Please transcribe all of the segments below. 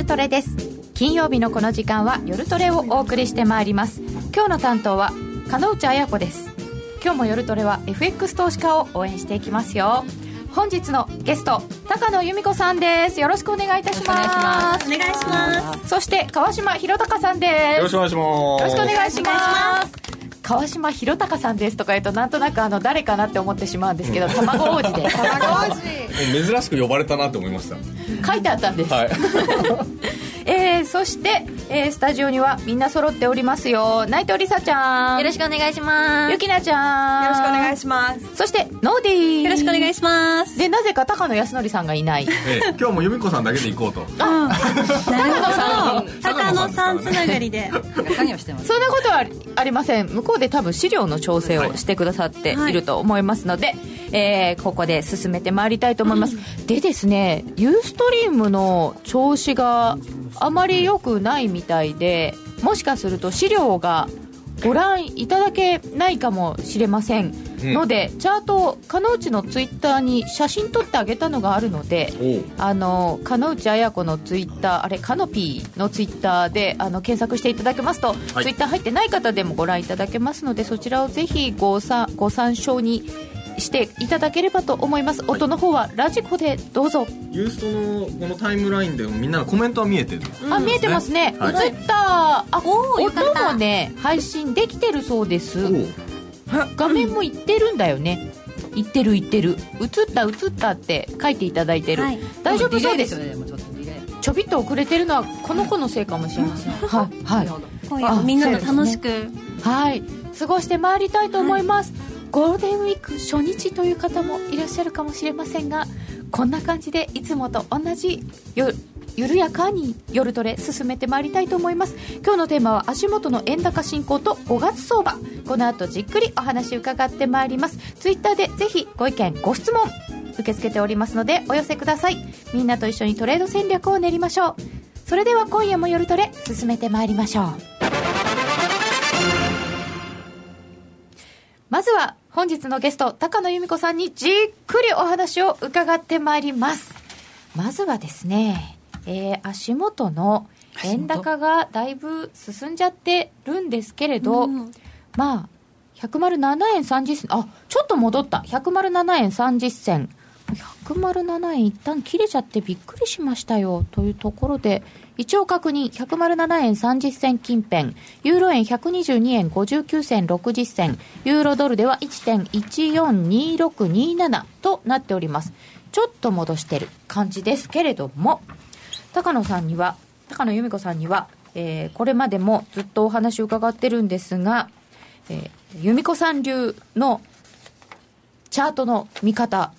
夜トレです。金曜日のこの時間は夜トレをお送りしてまいります。今日の担当は金内彩子です。今日も夜トレは FX 投資家を応援していきますよ。本日のゲスト高野由美子さんです。よろしくお願いいたします。お願いします。そして川島博隆さんです。よろしくお願いします。よろしくお願いします川島博隆さんですとか言うとなんとなくあの誰かなって思ってしまうんですけど、うん、卵王子で。卵王子。珍しく呼ばれたなって思いました。書いてあったんです、はい。えー、そして、えー、スタジオにはみんな揃っておりますよ。内藤梨沙ちゃん。よろしくお願いします。ゆきなちゃん。よろしくお願いします。そしてノーディー。よろしくお願いします。でなぜか高野康則さんがいない、えー、今日も由美子さんだけで行こうと。あ高野さん高野さんつながりで。作業してますそんなことはありません。向こうで多分資料の調整をしてくださっていると思いますので、はい、えー、ここで進めてまいりたいと思います、うん、でですねユーストリームの調子があまり良くないみたいでもしかすると資料がご覧いただけないかもしれませんので、うん、チャートかのうちのツイッターに写真撮ってあげたのがあるのであのかのうちあや子のツイッターあれカノピーのツイッターであの検索していただけますと、はい、ツイッター入ってない方でもご覧いただけますのでそちらをぜひごさご参照にしていただければと思います、音の方はラジコでどうぞ。ユーストのこのタイムラインでみんなのコメントは見えてる、あ見えてますね、はい、映った。あ音もね配信できてるそうです 画面もいってるんだよね。いってるいってる。映った映ったって書いていただいてる、はい、大丈夫？そうです。ちょびっと遅れてるのはこの子のせいかもしれません、はい、はい、みんなと楽しく、ね、はい。過ごしてまいりたいと思います、はい。ゴールデンウィーク初日という方もいらっしゃるかもしれませんがこんな感じでいつもと同じ緩やかに夜トレ進めてまいりたいと思います。今日のテーマは足元の円高進行と5月相場。この後じっくりお話伺ってまいります。ツイッターでぜひご意見ご質問受け付けておりますのでお寄せください。みんなと一緒にトレード戦略を練りましょう。それでは今夜も夜トレ進めてまいりましょう。まずは本日のゲスト、高野由美子さんにじっくりお話を伺ってまいります。まずはですね、えー、足元の円高がだいぶ進んじゃってるんですけれど、うん、まあ、107円30銭、あ、ちょっと戻った。107円30銭。107円一旦切れちゃってびっくりしましたよというところで、一応確認、107円30銭近辺、ユーロ円122円59銭60銭、ユーロドルでは1.142627となっております。ちょっと戻してる感じですけれども、高野さんには、高野由美子さんには、えー、これまでもずっとお話を伺ってるんですが、えー、由美子さん流のチャートの見方、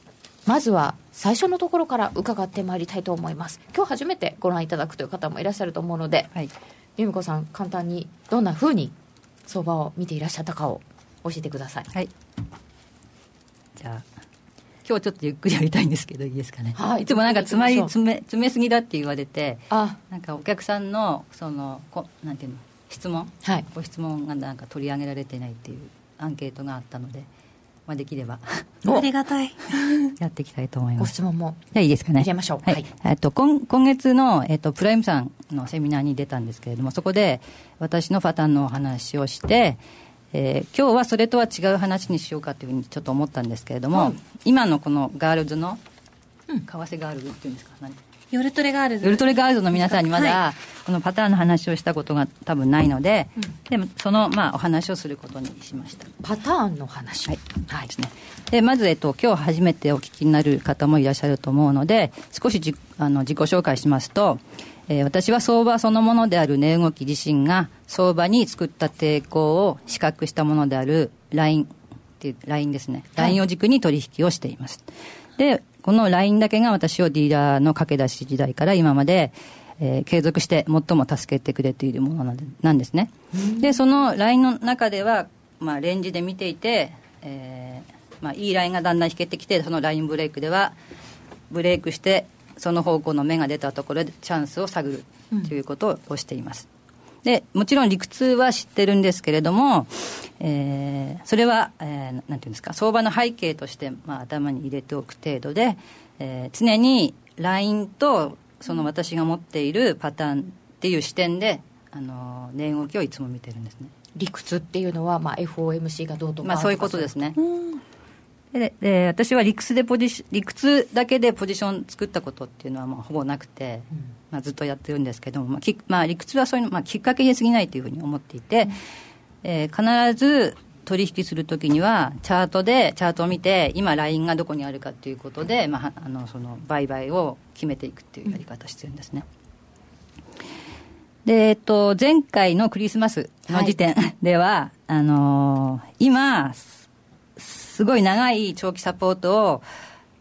まずは最初のところから伺ってまいりたいと思います。今日初めてご覧いただくという方もいらっしゃると思うので、はい、由美子さん簡単にどんなふうに相場を見ていらっしゃったかを教えてください。はい。じゃあ今日ちょっとゆっくりやりたいんですけどいいですかね、はい、いつもなんか詰まり詰め詰めすぎだって言われてあ。なんかお客さんのそのこなんていうの質問、はい、ご質問がなんか取り上げられてないっていうアンケートがあったのでまあ、できればありがたい。やっていきたいと思います。ご質問も。じゃいいですかね。入れましょう。はい、えっと今今月の、えっと、プライムさんのセミナーに出たんですけれどもそこで私のパターンのお話をしてえー、今日はそれとは違う話にしようかというふうにちょっと思ったんですけれども、はい、今のこのガールズの、為替ガールズっていうんですか何ヨルトレガールズ。ヨルトレガールズの皆さんにまだ、このパターンの話をしたことが多分ないので、でもそのまあお話をすることにしました。パターンの話。はい、はい。ですね。でまず、えっと、今日初めてお聞きになる方もいらっしゃると思うので少しじあの自己紹介しますと、えー、私は相場そのものである値動き自身が相場に作った抵抗を比較したものであるラインっていうラインですね、ラインを軸に取引をしています。でこのラインだけが私をディーラーの駆け出し時代から今まで、えー、継続して最も助けてくれているものなんですね。で、そのラインの中では、まあ、レンジで見ていて、えーまあ、いいラインがだんだん引けてきて、そのラインブレイクでは、ブレイクして、その方向の目が出たところでチャンスを探るということをしています。でもちろん理屈は知ってるんですけれども、えー、それは、えー、なんていうんですか相場の背景として、まあ、頭に入れておく程度で、えー、常にラインとその私が持っているパターンっていう視点であの値動きをいつも見てるんですね。理屈っていうのは、まあ、FOMC がどうとかまあそういうことですね、でで私は理屈でポジシ理屈だけでポジション作ったことっていうのはまあほぼなくて、まあ、ずっとやってるんですけども、まあきまあ、理屈はそういうの、まあ、きっかけに過ぎないというふうに思っていて、えー必ず取引するときにはチャートでチャートを見て今ラインがどこにあるかということで、まあ、あのその売買を決めていくっていうやり方をしてるんですね、で、えっと、前回のクリスマスの時点では、あのー今すすごい長い長期サポートを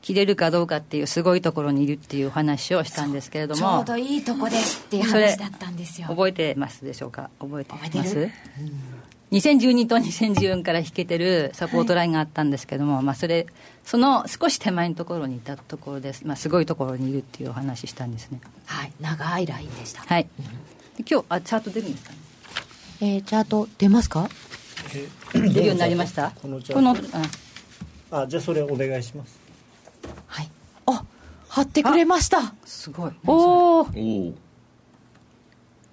切れるかどうかっていうすごいところにいるっていうお話をしたんですけれどちょもうどいいとこですっていうそれ話だったんですよ。覚えてますでしょうか？覚えてます？覚えてる。2012と2014から引けてるサポートラインがあったんですけども、まあ、それその少し手前のところにいたところです、まあ、すごいところにいるっていうお話したんですね。はい長いラインでした、はい。で今日あチャート出るんですか？ねえー、チャート出ますか？出るようになりました？このチャこのートああじゃあそれお願いします。はい。あ貼ってくれました。すごい。おおおお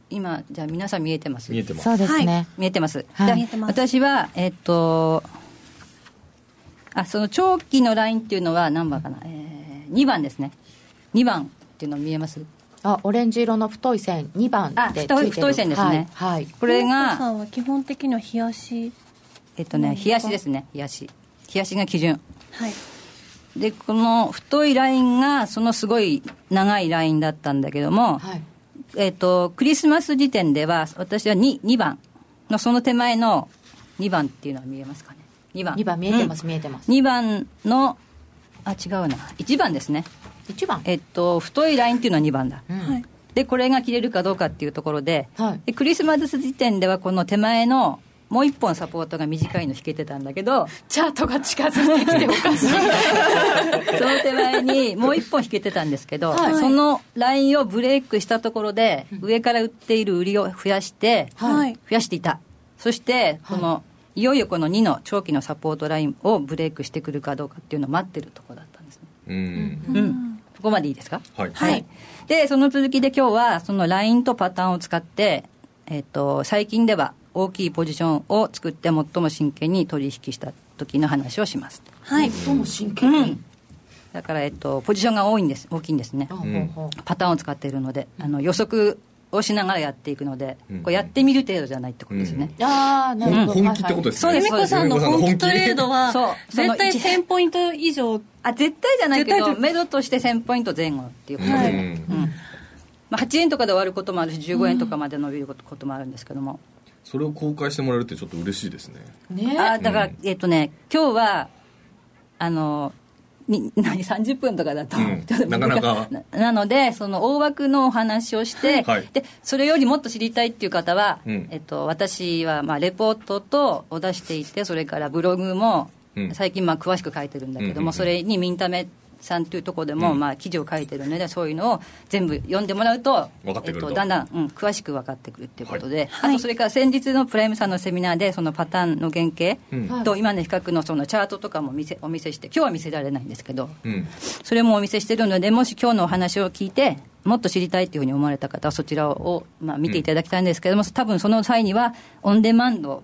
今じゃあ皆さん見えてます？見えてます。そうですね、見えてます、はい。じゃあ見えてます私はえっとあその長期のラインっていうのは何番かな、えー、2番ですね。2番っていうの見えます？あオレンジ色の太い線2番あってついてる。太い太い線ですね。はい、はい。これさがんは基本的には冷やしえっとね冷やしですね冷やし冷やしが基準。はい。でこの太いラインがそのすごい長いラインだったんだけども、はい。えっとクリスマス時点では私は 2, 2番。のその手前の2番っていうのは見えますかね。2番。2番見えてます、見えてます。2番のあ違うな。1番ですね。1番。えっと太いラインっていうのは2番だ、うん。はい。でこれが切れるかどうかっていうところで,、はい。でクリスマス時点ではこの手前のもう一本サポートが短いの引けてたんだけどチャートが近づいてきておかしい。その手前にもう一本引けてたんですけど、はい。そのラインをブレイクしたところで、上から売っている売りを増やして、はい。増やしていた。そしてこの、い、よいよこの2の長期のサポートラインをブレイクしてくるかどうかっていうのを待ってるところだったんです。ねうん。うん、そこまでいいですか？はい。はい、でその続きで今日はそのラインとパターンを使って、えっと最近では大きいポジションを作って最も真剣に取引した時の話をします。はい。どうも真剣に、だから、えっと、ポジションが多いんです。大きいんですね。パターンを使っているのであの予測をしながらやっていくので、うん。こうやってみる程度じゃないってことですね、ああなるほど、本気ってことですね。そうです。久美子さんの本気トレードはそう。その絶対1000ポイント以上。あ絶対じゃないけど目処として1000ポイント前後っていうことで、はい。うん。うんまあ、8円とかで終わることもあるし15円とかまで伸びることこともあるんですけども、それを公開してもらえるってちょっと嬉しいですね。ね。あだから、うん。えっとね今日はあのに 何30分とかだと、うん。ちょっとなかなか。ななのでその大枠のお話をして、はい。でそれよりもっと知りたいっていう方は、うん。えっと、私はまあレポートとを出していてそれからブログもうん。最近まあ詳しく書いてるんだけども、うんうんうん。それにミンタメさんというところでも、うん。まあ記事を書いてるのでそういうのを全部読んでもらうと分かってくると。えっと、だんだん、うん、詳しく分かってくるっていうことで、はい。あとそれから先日のプライムさんのセミナーでそのパターンの原型、うん。と今の比較のそのチャートとかも見せお見せして。今日は見せられないんですけど。うん。それもお見せしてるのでもし今日のお話を聞いてもっと知りたいっていうふうに思われた方はそちらを、まあ、見ていただきたいんですけども、多分その際にはオンデマンド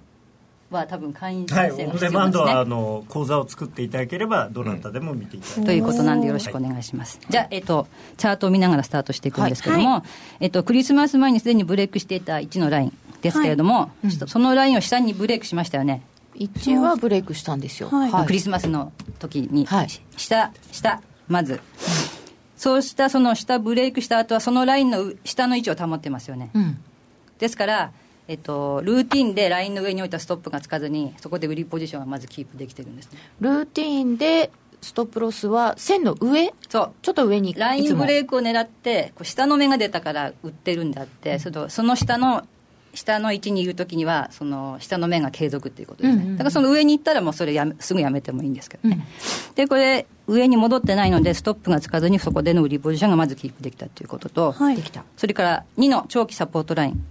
は多分会員はい申請がオンデマンド必要です。ね、はあの講座を作っていただければどなたでも見ていただけるということなんでよろしくお願いします。じゃあ、えっと、チャートを見ながらスタートしていくんですけども、えっと、クリスマス前にすでにブレイクしていた1のラインですけれども、そのラインを下にブレイクしましたよね。1はブレイクしたんですよ。はい。クリスマスの時に、はい。下下まず、そうしたその下ブレイクした後はそのラインのう下の位置を保ってますよね、うん。ですから、えっと、ルーティンでラインの上に置いたストップがつかずにそこで売りポジションはまずキープできてるんですね。ルーティーンでストップロスは線の上？そう。ちょっと上にラインブレイクを狙ってこう下の目が出たから売ってるんであって、そのその下の下の位置にいるときにはその下の目が継続っていうことですね、うんうんうん。だからその上に行ったらもうそれやめすぐやめてもいいんですけどね、でこれ上に戻ってないのでストップがつかずにそこでの売りポジションがまずキープできたということと、はい。できた。それから2の長期サポートライン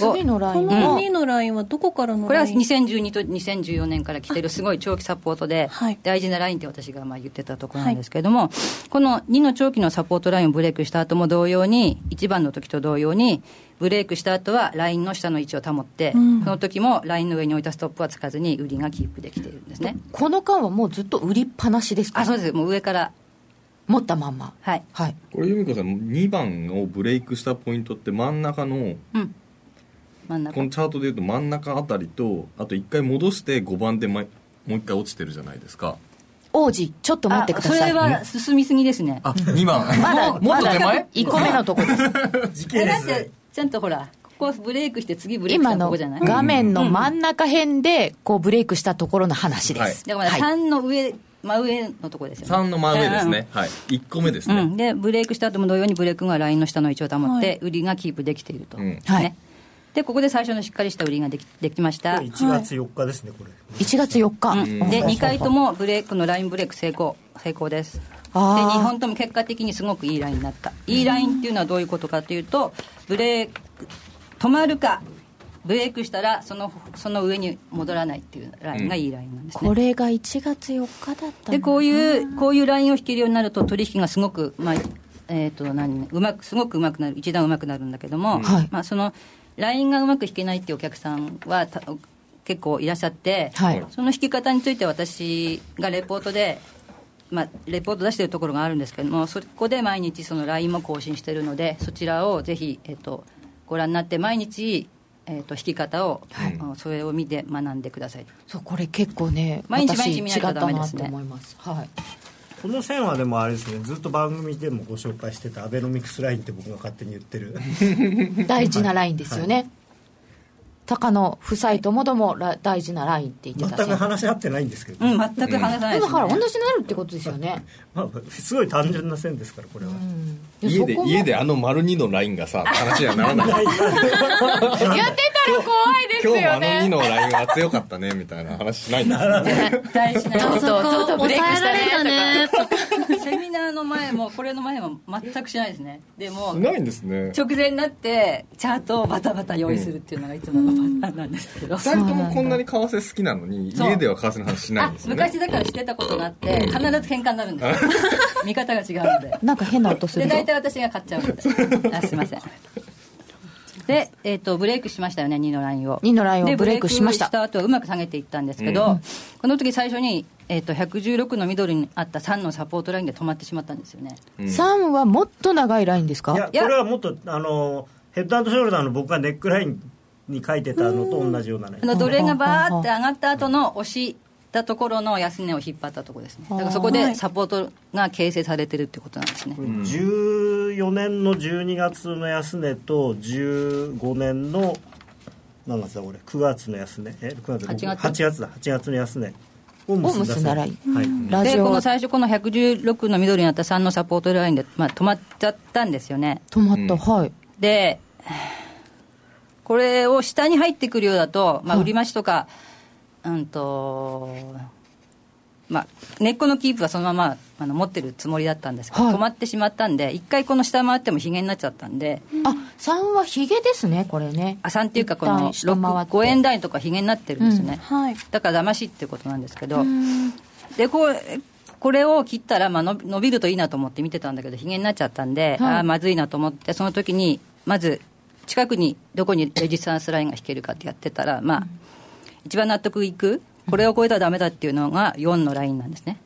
次のラインこのは2のラインはどこからのこれはライン2012と2014年から来てるすごい長期サポートではい。大事なラインって私がまあ言ってたところなんですけれども、この2の長期のサポートラインをブレイクした後も同様に1番の時と同様にブレイクした後はラインの下の位置を保って、うん。この時もラインの上に置いたストップはつかずに売りがキープできているんですね。この間はもうずっと売りっぱなしですか？あそうです。もう上から。持ったまんま。はい。はいこれ由美子さん2番をブレイクしたポイントって真ん中のうんこのチャートでいうと真ん中あたりとあと1回戻して5番でまもう1回落ちてるじゃないですか。王子ちょっと待ってください。あそれは進みすぎですね。あ2番。まだもっと手前？1個目のとこです。時系えだっ列でてちゃんとほらここブレイクして次ブレイクしたとこじゃない？画面の真ん中辺でこうブレイクしたところの話ではい。す、だからはい。3の上、真上のとこですよね。3の真上ですね、はい。1個目ですね、うん、でブレイクした後も同様にブレイクがラインの下の位置を保って、はい。売りがキープできていると、うん。はい。ね、でここで最初のしっかりした売りができできました、1月4日ですねこれ。1月4日、うん。で2回ともブレイクのラインブレイク成功。成功ですであー2本とも結果的にすごくいいラインになった。いいラインっていうのはどういうことかというとブレイク止まるかブレイクしたらそのその上に戻らないっていうラインがいいラインなんですね、これが1月4日だったでこうういうこういうラインを引けるようになると取引がすごくまあえー、と何うまくすごくうまくなる一段うまくなるんだけども、はい。まあ、そのラインがうまく引けないっていうお客さんはた結構いらっしゃって、はい。その引き方について私がレポートで、まあ、レポート出してるところがあるんですけどもそこで毎日そのラインも更新してるのでそちらをぜひ、えー、とご覧になって毎日、えー、と引き方を、はい。それを見て学んでください。そうこれ結構ね毎日私毎日見ないとダメですね。違ったなと思います。はいこの線はでもあれですねずっと番組でもご紹介してたアベノミクスラインって僕が勝手に言ってる。大事なラインですよね、高野夫妻ともどもら大事なラインって言ってた全く線話し合ってないんですけど、うん全く話さないでです、だから同じになるってことですよね、まあ、すごい単純な線ですからこれは、いや家で家であの丸2のラインがさ 話にはならない。やってたら怖いです今日もあの2よねのラインは強かったねみたいな話しないんですよ絶対しないちょっとちょっとブレイクしたねとか。セミナーの前もこれの前も全くしないですね。でもないんですね。直前になってチャートをバタバタ用意するっていうのがいつものパターンなんですけど、2人ともこんなに為替好きなのに家では為替の話しないんですよね。昔だからしてたことがあって必ず喧嘩になるんですよ 見方が違うので。なんか変な音すでるぞ。大体私が買っちゃうので あすいません。で、えー、とブレイクしましたよね2のラインを。2のラインをでブレイクしました。した後はうまく下げていったんですけど、この時最初に、えー、と116の緑にあった3のサポートラインで止まってしまったんですよね。3はもっと長いラインですか？いやこれはもっとあのヘッドショルダーの僕がネックラインに書いてたのと同じようなラインあの奴隷がバーって上がった後の押したところの安値を引っ張ったところですね。だからそこでサポートが形成されてるってことなんですね、14年の12月の安値と15年の何月だこれ？9月の安値。え9月8月？8月。だ。8月の安値を結んだを結んだラインはい、でこの最初この116の緑になった3のサポートラインで、まあ、止まっちゃったんですよね。止まった、はい。でこれを下に入ってくるようだと、まあ、売り増しとか、うんとまあ、根っこのキープはそのままあの持ってるつもりだったんですけど、はい。止まってしまったんで一回この下回ってもひげになっちゃったんで、あ3はヒゲですねこれね。あ3っていうかこ一の旦下回って。5円台とかひげになってるんですよね、はい。だから騙しっていうことなんですけど、でこうこれを切ったら、まあ、伸び伸びるといいなと思って見てたんだけどひげになっちゃったんで、はい。ああまずいなと思ってその時にまず近くにどこにレジスタンスラインが引けるかってやってたら、まあ、一番納得いくこれを超えたらダメだっていうのが4のラインなんですね。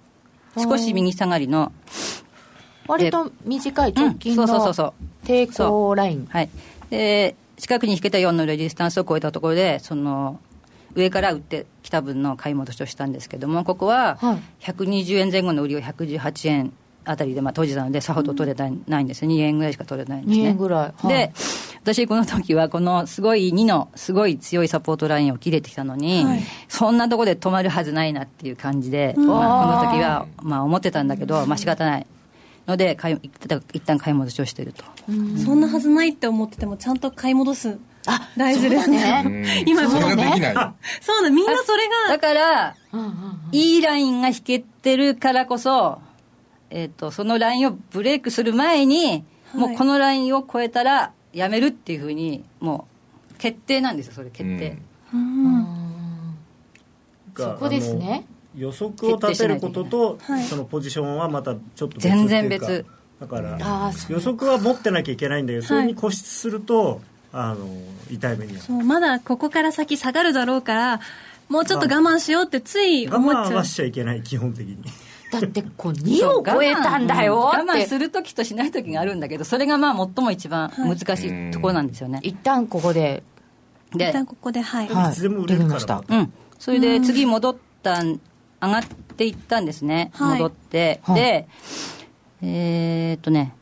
少し右下がりの、割と短い直近うんそうそうのそう。抵抗ライン。はい、で近くに引けた4のレジスタンスを超えたところでその上から売ってきた分の買い戻しをしたんですけどもここははい。120円前後の売りを118円あたりでまあ閉じたのでさほど取れたないんです2円ぐらいしか取れないんです2ね円ぐらい、はい。で私この時はこのすごい2のすごい強いサポートラインを切れてきたのに、そんなとこで止まるはずないなっていう感じで、まあ、この時はまあ思ってたんだけどまあ仕方ない。ので買い一旦買い戻しをしてると。そんなはずないって思っててもちゃんと買い戻す。あ大事ですね。うん。今それがそうねできない。そうだみんなそれが。だから、いいラインが引けてるからこそ、えっとそのラインをブレイクする前に、もうこのラインを超えたらやめるっていうふうにもう決定なんですよそれ決定、がそこですね。予測を立てることと、はい。そのポジションはまたちょっと別っていうか全然別。だから予測は持ってなきゃいけないんだけど、それに固執するとあの痛い目にそうまだここから先下がるだろうからもうちょっと我慢しようってつい我思っちゃう。慢はしちゃいけない基本的にだってこう2を超えたんだよ我慢ってする時としない時があるんだけどそれがまあ最も一番難しいところなんですよね、一旦ここで。で一旦ここではい、はい。いつでも売れるから出てまうん、それで次戻ったん上がっていったんですね、はい。戻って、はい。でえーっとね、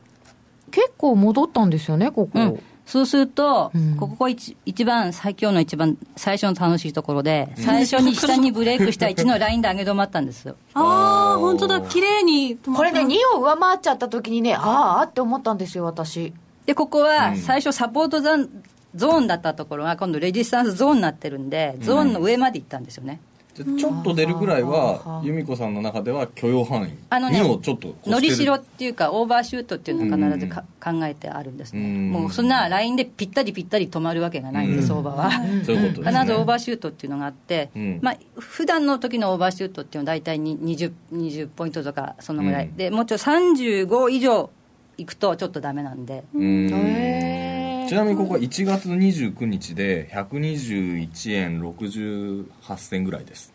結構戻ったんですよねここ、うん、そうすると、うん。ここ一一番最強の一番最初の楽しいところで、最初に下にブレイクした1のラインで上げ止まったんですよ。ああ本当だ。綺麗にこれね2を上回っちゃった時にねああって思ったんですよ私。でここは最初サポートザンゾーンだったところが今度レジスタンスゾーンになってるんでゾーンの上まで行ったんですよね、じゃあちょっと出るぐらいは由美子さんの中では許容範囲あのねにをちょっとのりしろっていうかオーバーシュートっていうのは必ずか、考えてあるんですね、うん。もうそんなラインでぴったりぴったり止まるわけがないんで、うん。相場は、そういうこと必ですね。ずオーバーシュートっていうのがあって、うん。まあ普段の時のオーバーシュートっていうのは大体に 20, 20ポイントとかそのぐらい、うん。でもうちょっと35以上いくとちょっとダメなんで、うん。へちなみにここは1月29日で121円68銭ぐらいです。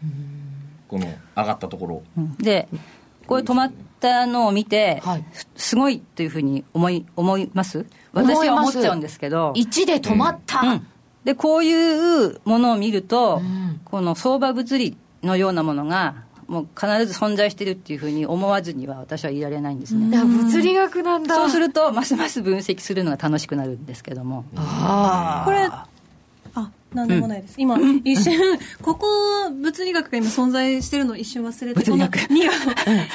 この上がったところ。でこれ止まったのを見て、はい。すごいというふうに思い思います？私は思っちゃうんですけど。1で止まった、うん、でこういうものを見ると、ん。この相場物理のようなものがもう必ず存在してるっていうふうに思わずには私は言いられないんですね、物理学なんだ。そうするとますます分析するのが楽しくなるんですけども、あこれあなんでもないです、今一瞬ここ物理学が今存在してるのを一瞬忘れてこの 2, を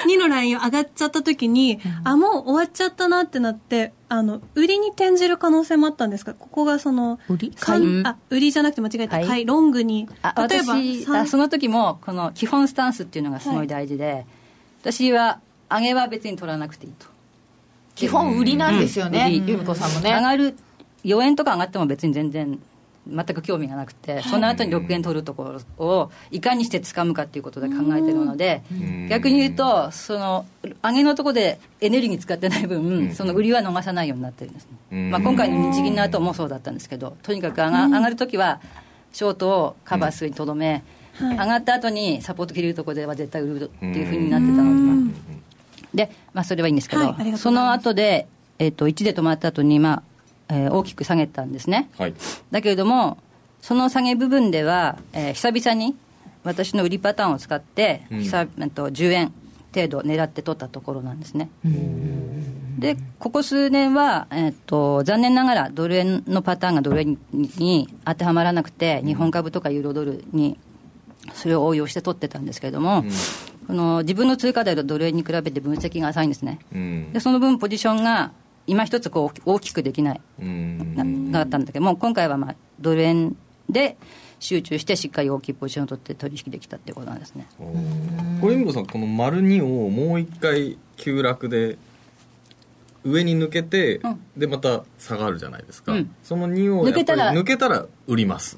2のラインを上がっちゃった時に、あもう終わっちゃったなってなってあの売りに転じる可能性もあったんですか？ここがその売り？あ売りじゃなくて間違えた、はい。はい、ロングに。あ例えばその時もこの基本スタンスっていうのがすごい大事で、私は上げは別に取らなくていいと。基本売りなんですよね、うん。由美子さんも上ねがる4円とか上がっても別に全然全く興味がなくて、その後に6円取るところをいかにして掴むかっていうことで考えてるので、ん。逆に言うとその上げのところでエネルギー使ってない分、その売りは逃さないようになってるんですね、うん。まあ、今回の日銀の後もそうだったんですけどとにかく上が,、上がるときはショートをカバーするにとどめ、上がった後にサポート切れるところでは絶対売るっていうふうになってたので、で、まあ、それはいいんですけど、はい。その後で、えっと1で止まった後にまあえー大きく下げたんですね。はいだけれども、その下げ部分では、えー久々に私の売りパターンを使って、うん久と10円程度狙って取ったところなんですね。でここ数年は、えっと残念ながらドル円のパターンがドル円に当てはまらなくて、日本株とかユーロドルにそれを応用して取ってたんですけれども、この自分の通貨でドル円に比べて分析が浅いんですね。うんでその分ポジションが今一つこう大きくできないうん。ななかったんだけども今回はまあドル円で集中してしっかり大きいポジションを取って取引できたっていうことなんですね。これさんこの丸2をもう一回急落で上に抜けて、うん。でまた下がるじゃないですか、うん。その2を抜けたら抜けたら売ります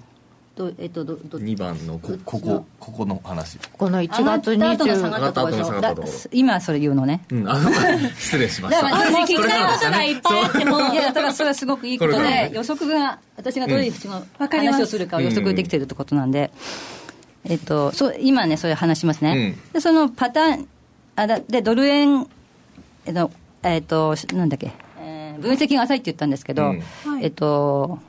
どえっとどど2番のこここここの話。この1月上がった後の下が20ったところでしょ上がった後の下がったところだ今それ言うのね。うんあ失礼しました。だからでも聞きたいことがいっぱいあっても。いやだからそれはすごくいいことで予測が私がどういう人のわかります話をするかを予測できてるってことなんで、えっと、そう今ねそれ話しますね、でそのパターンあだでドル円えっと、えっと、なんだっけ、えー分析が浅いって言ったんですけど、うん。はい。えっと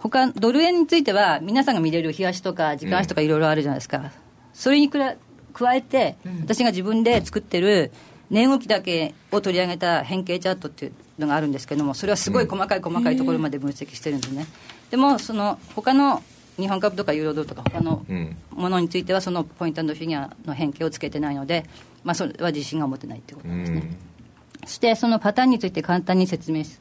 他ドル円については皆さんが見れる日足とか時間足とかいろいろあるじゃないですか、それにくら加えて、私が自分で作ってる値動きだけを取り上げた変形チャートっていうのがあるんですけどもそれはすごい細かい細かいところまで分析してるんですね、でもその他の日本株とかユーロドルとか他のうん。ものについてはそのポイントフィギュアの変形をつけてないので、まあ、それは自信が持てないっていうことうなんですね、ん。そしてそのパターンについて簡単に説明し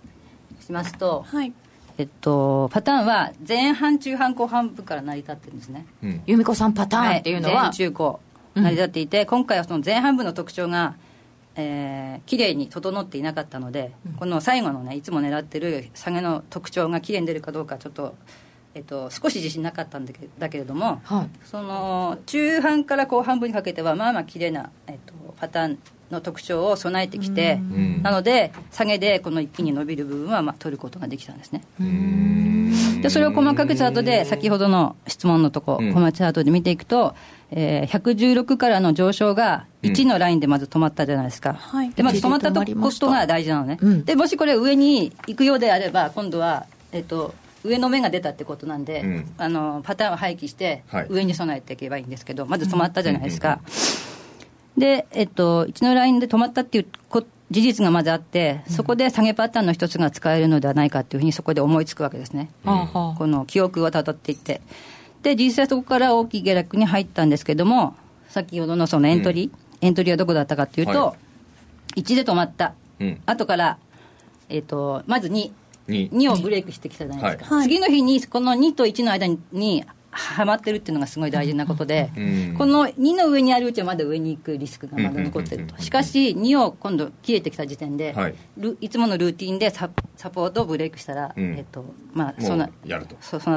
しますと、はいえっと、パターンは前半中半後半部から成り立ってるんですね。うん。由美子さんパターンっていうのは、前中後成り立っていて、今回はその前半部の特徴がえー、綺麗に整っていなかったので、この最後のねいつも狙ってる下げの特徴が綺麗に出るかどうかちょっと、えっと、少し自信なかったんだけだけれども、はい。その中半から後半分にかけてはまあまあ綺麗な、えっと、パターンの特徴を備えてきて、ん。なので下げでこの一気に伸びる部分は、まあ、取ることができたんですね。でそれを細かくチャートで先ほどの質問のとこ、うん。コマチャートで見ていくと、えー116からの上昇が1のラインでまず止まったじゃないですか、はい。でまず止まったと止まりました。ことが大事なのね、うん。でもしこれ上に行くようであれば今度は、えっと上の目が出たってことなんで、うん。あのパターンを廃棄してはい。上に備えていけばいいんですけど、まず止まったじゃないですか、で、えっと、1のラインで止まったっていうこ事実がまずあって、そこで下げパターンの一つが使えるのではないかっていうふうにそこで思いつくわけですね。はあはあ。この記憶をたどっていって。で、実際そこから大きい下落に入ったんですけども、先ほどのそのエントリー、エントリーはどこだったかっていうと、は1で止まった。うん。後から、えっ、と、まず2。に2をブレイクしてきたじゃないですか、はい。次の日にこの2と1の間ににはまってるっていうのがすごい大事なことで、うんこの2の上にあるうちはまだ上に行くリスクがまだ残ってると。しかし2を今度切れてきた時点で、はい。ルいつものルーティンでササポートをブレイクしたら、うん。えっとまあもそんな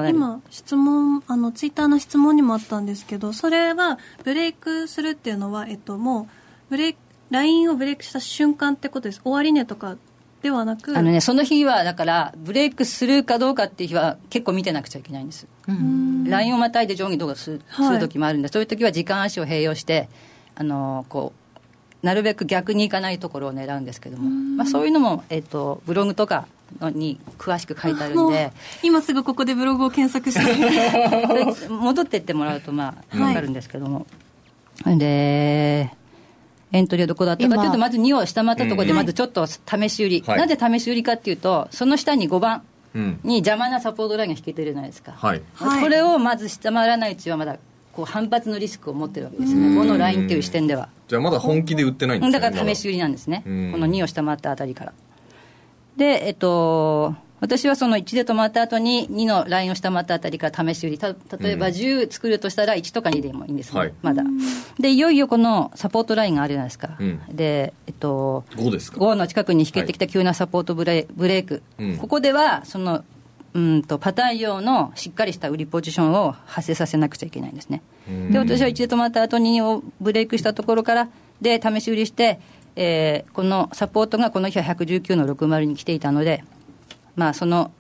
今質問あのツイッターの質問にもあったんですけどそれはブレイクするっていうのは、えっと、もうブレイクラインをブレイクした瞬間ってことです。終値とかではなくあのねその日はだからブレイクするかどうかっていう日は結構見てなくちゃいけないんです。ラインをまたいで上下動画する,、はい。する時もあるんでそういう時は時間足を併用してあのこうなるべく逆に行かないところを狙うんですけども、まあ、そういうのも、えっとブログとかのに詳しく書いてあるんで。今すぐここでブログを検索して。戻ってってもらうとまあはい。分かるんですけども、でエントリーはどこだったか。という今とまず2を下回ったところでうんまずちょっと試し売り、はい。なぜ試し売りかっていうとその下に5番。うん。に邪魔なサポートラインが引けてるじゃないですか、これをまず下回らないうちはまだこう反発のリスクを持ってるわけですよねこのラインっていう視点では。じゃあまだ本気で売ってないんですねだから試し売りなんですね、うん。この2を下回ったあたりから。で、えっと、私はその1で止まった後に2のラインを下回ったあたりから試し売り、た例えば10作るとしたら1とか2でもいいんですね、はい。まだ。で、いよいよこのサポートラインがあるじゃないですか。うん。で、えっと、5ですか。5の近くに引けてきた急なサポートブレ,、ブレイク、うん。ここではそのうんとパターン用のしっかりした売りポジションを発生させなくちゃいけないんですね。で私は1で止まった後にをブレイクしたところからで試し売りして、えーこのサポートがこの日は119の60に来ていたので、まあ、その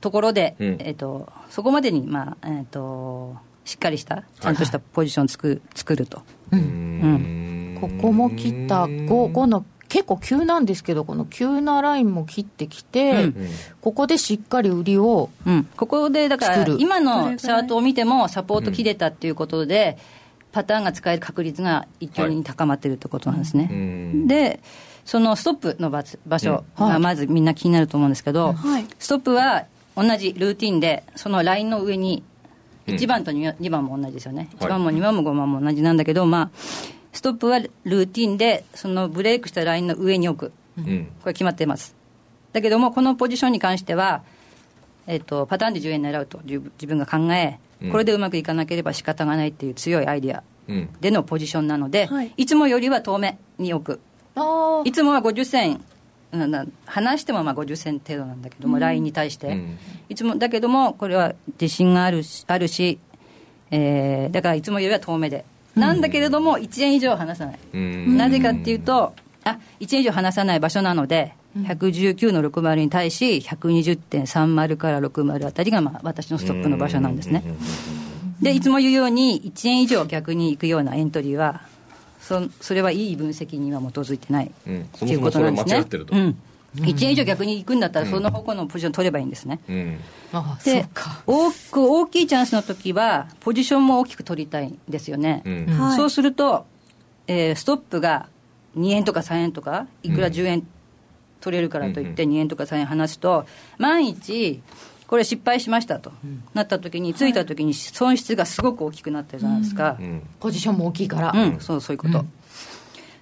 ところで、うん。えー、とそこまでに、まあえー、としっかりしたちゃんとしたポジションを作,、作ると。うん。ここも切った。5、5の結構急なんですけど、この急なラインも切ってきて、うん。ここでしっかり売りを、うん、ここでだから今のチャートを見てもサポート切れたっていうことで、パターンが使える確率が一挙に高まってるってことなんですね、うん。でそのストップの場場所がまずみんな気になると思うんですけど、はい。ストップは同じルーティンでそのラインの上にうん。1番と 2, 2番も同じですよね、はい。1番も2番も5番も同じなんだけど、まあ、ストップはルーティンでそのブレイクしたラインの上に置く。うん。これ決まっています。だけどもこのポジションに関しては、えっとパターンで10円狙うと自自分が考えうん。これでうまくいかなければ仕方がないっていう強いアイディアうん。でのポジションなので、はい。い、つもよりは遠めに置く。あいつもは50銭。うんな離してもまあ50銭程度なんだけども、ラインに対して、うん。いつもだけどもこれは自信があるしあるし、えーだからいつもよりは遠めで、なんだけれども1円以上離さない、うん。なぜかっていうとあ1円以上離さない場所なので119の60に対し120.30から60あたりがまあ私のストップの場所なんですね。でいつも言うように1円以上逆に行くようなエントリーはそそれはいい分析には基づいてない。うん。っていうことなんですねそもそもそれは間違ってると。うん1円以上逆に行くんだったらその方向のポジション取ればいいんですね、うん。あそでうか。大きく大きいチャンスの時はポジションも大きく取りたいんですよね、うん。はい。そうすると、えーストップが2円とか3円とかいくら10円取れるからといって2円とか3円離すと万一これ失敗しましたと、なった時についた時に損失がすごく大きくなってるじゃないですか、うん。ポジションも大きいから、うん、そうそういうこと、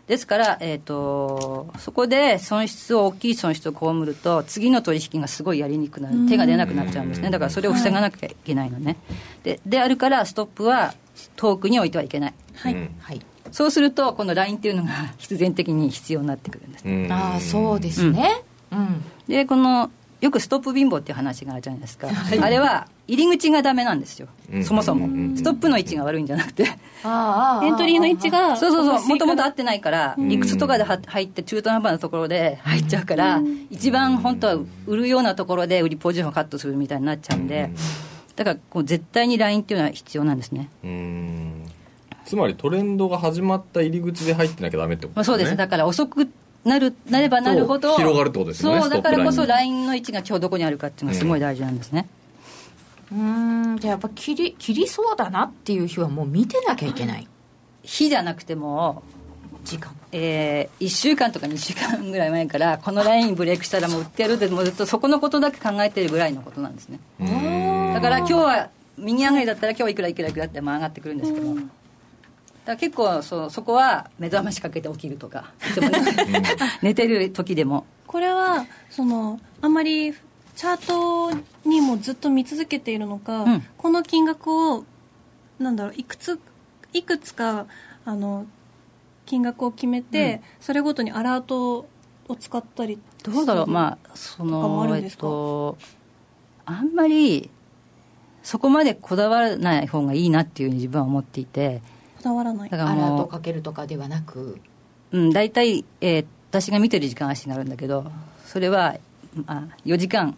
ですから、えー、とそこで損失を大きい損失を被ると次の取引がすごいやりにくくなる。手が出なくなっちゃうんですね。だからそれを防がなきゃいけないのね、でであるからストップは遠くに置いてはいけない。はい、うん。はい。そうするとこのラインっていうのが必然的に必要になってくるんです、うんああそうですね。うん、でこのよくストップ貧乏っていう話があるじゃないですか、あれは入り口がダメなんですよ、うん。そもそも、うんストップの位置が悪いんじゃなくて、ああエントリーの位置がそうそうそう。もともと合あってないから、理屈とかでは入って中途半端なところで入っちゃうから、一番本当は売るようなところで売りポジションをカットするみたいになっちゃうんで、だからこう絶対にラインっていうのは必要なんですね、うん。つまりトレンドが始まった入り口で入ってなきゃダメってことまあ、そうです、だから遅くなるなればなるほど。と広がるってことですよねそうだからこそララインの位置が今日どこにあるかっていうのがすごい大事なんですね、うんじゃあやっぱ切り切りそうだなっていう日はもう見てなきゃいけない。日じゃなくても時間。えー、1週間とか2週間ぐらい前からこのラインブレイクしたらもう売ってやるってもうずっとそこのことだけ考えてるぐらいのことなんですね。うん。だから今日は右上がりだったら今日いくらいくらいくらってまあ上がってくるんですけどら結構そうそこは目覚ましかけて起きるとか寝てる時でも。これはそのあんまりチャートにもずっと見続けているのか、うん。この金額をなんだろういくついくつかあの金額を決めて、それごとにアラートを使ったりどうだろう。まあそとかもあのえっとあんまりそこまでこだわらない方がいいなっていうふうに自分は思っていてこだわらない。だからアラートかけるとかではなく。う、うん、大体、えー私が見てる時間足になるんだけどそれは、まあ、4時間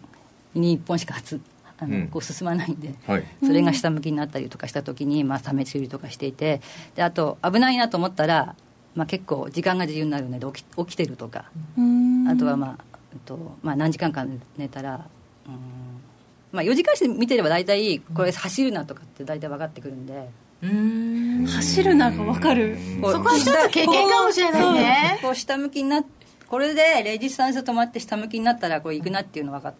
に1本しかつあの、うん。こう進まないんではい。それが下向きになったりとかした時に、まあ、試し売りとかしていてであと危ないなと思ったら、まあ、結構時間が自由になるので起き起きてるとか。うーん。あとは、まあえっとまあ、何時間か寝たら、うん。まあ、4時間して見てれば大体これ走るなとかって大体分かってくるんで、うん走るなが分かる。そこはちょっと経験かもしれないね。こう下向きになっこれでレジスタンス止まって下向きになったらこれ行くなっていうの分かっ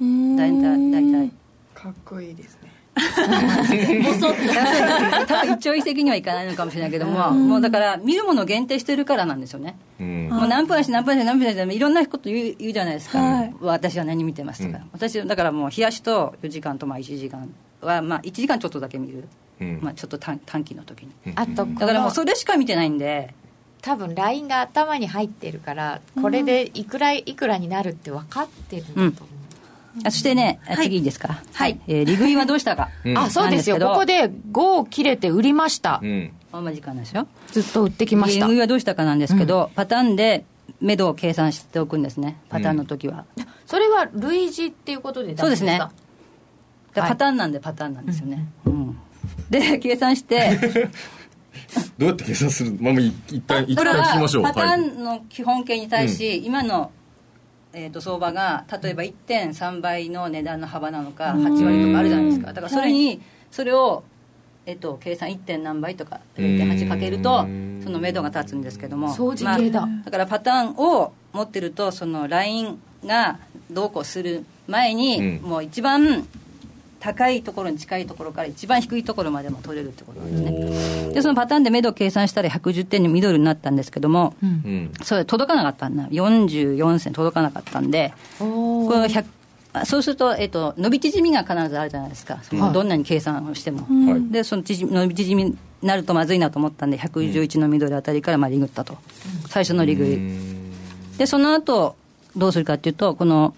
うーん大体かっこいいですね。多分一朝一夕にはいかないのかもしれないけども、もうだから見るものを限定してるからなんですよね、うん。もう何分足何分足何分足でいろんなこと言う言うじゃないですか、はい。私は何見てますとか、うん。私だからもう冷やしと4時間とまあ1時間はまあ1時間ちょっとだけ見る、うん。まあ、ちょっと短短期の時に。あとこだからもうのそれしか見てないんで。多分 LINE が頭に入ってるからこれでいくらいくらになるって分かってるんだと思う、あそしてね、あ次いいですか？はい。えー利食いはどうしたか、うん。あそうですよ。ここで5を切れて売りました、うん。あんま時間ないですよ。ずっと売ってきました。利食いはどうしたかなんですけど、パターンで目処を計算しておくんですね。パターンの時は、それは類似っていうことでそうですね。パターンなんでパターンなんですよね、うんで計算して。どうやって計算する？まあもうい一旦一旦聞きましょう。はパターはいンの基本形に対し、今の、えー、と相場が例えば1.3倍の値段の幅なのか8割とかあるじゃないですか。だからそれにそれを、えっと計算 1. 点何倍とか0.8かけるとうん。その目処が立つんですけども。相似系だ。まあだからパターンを持ってるとそのラインがどうこうする前に、うん。もう一番高いところに近いところから一番低いところまでも取れるってことなんですね。でそのパターンで目処を計算したら110点にミドルになったんですけども、うん。それ届かなかったんだ。44銭届かなかったんでこれ100あそうすると、えっと、伸び縮みが必ずあるじゃないですか、そのどんなに計算をしても、はい。でその縮み伸び縮みになるとまずいなと思ったんで111のミドルあたりからまあリグったと、最初のリグ。ういん。でその後どうするかっていうとこの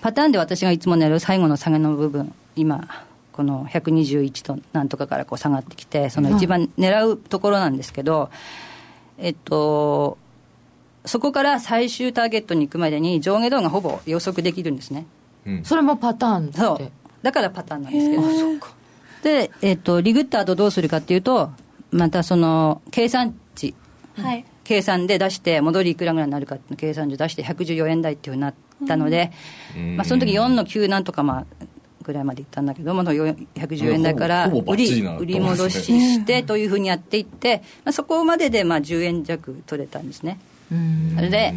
パターンで私がいつも狙う最後の下げの部分今この121となんとかからこう下がってきてその一番狙うところなんですけど、えっとそこから最終ターゲットに行くまでに上下動がほぼ予測できるんですね。うん。それもパターンって？そう。だからパターンなんですけど。で、えっとリグった後どうするかっていうとまたその計算値。はい。計算で出して戻りいくらぐらいになるかって計算で出して114円台っていうふうになったので、うん。まあ、その時4の9なんとかまあぐらいまでいったんだけども110円台から売り売り戻ししてというふうにやっていって、まあ、そこまででまあ10円弱取れたんですね。それで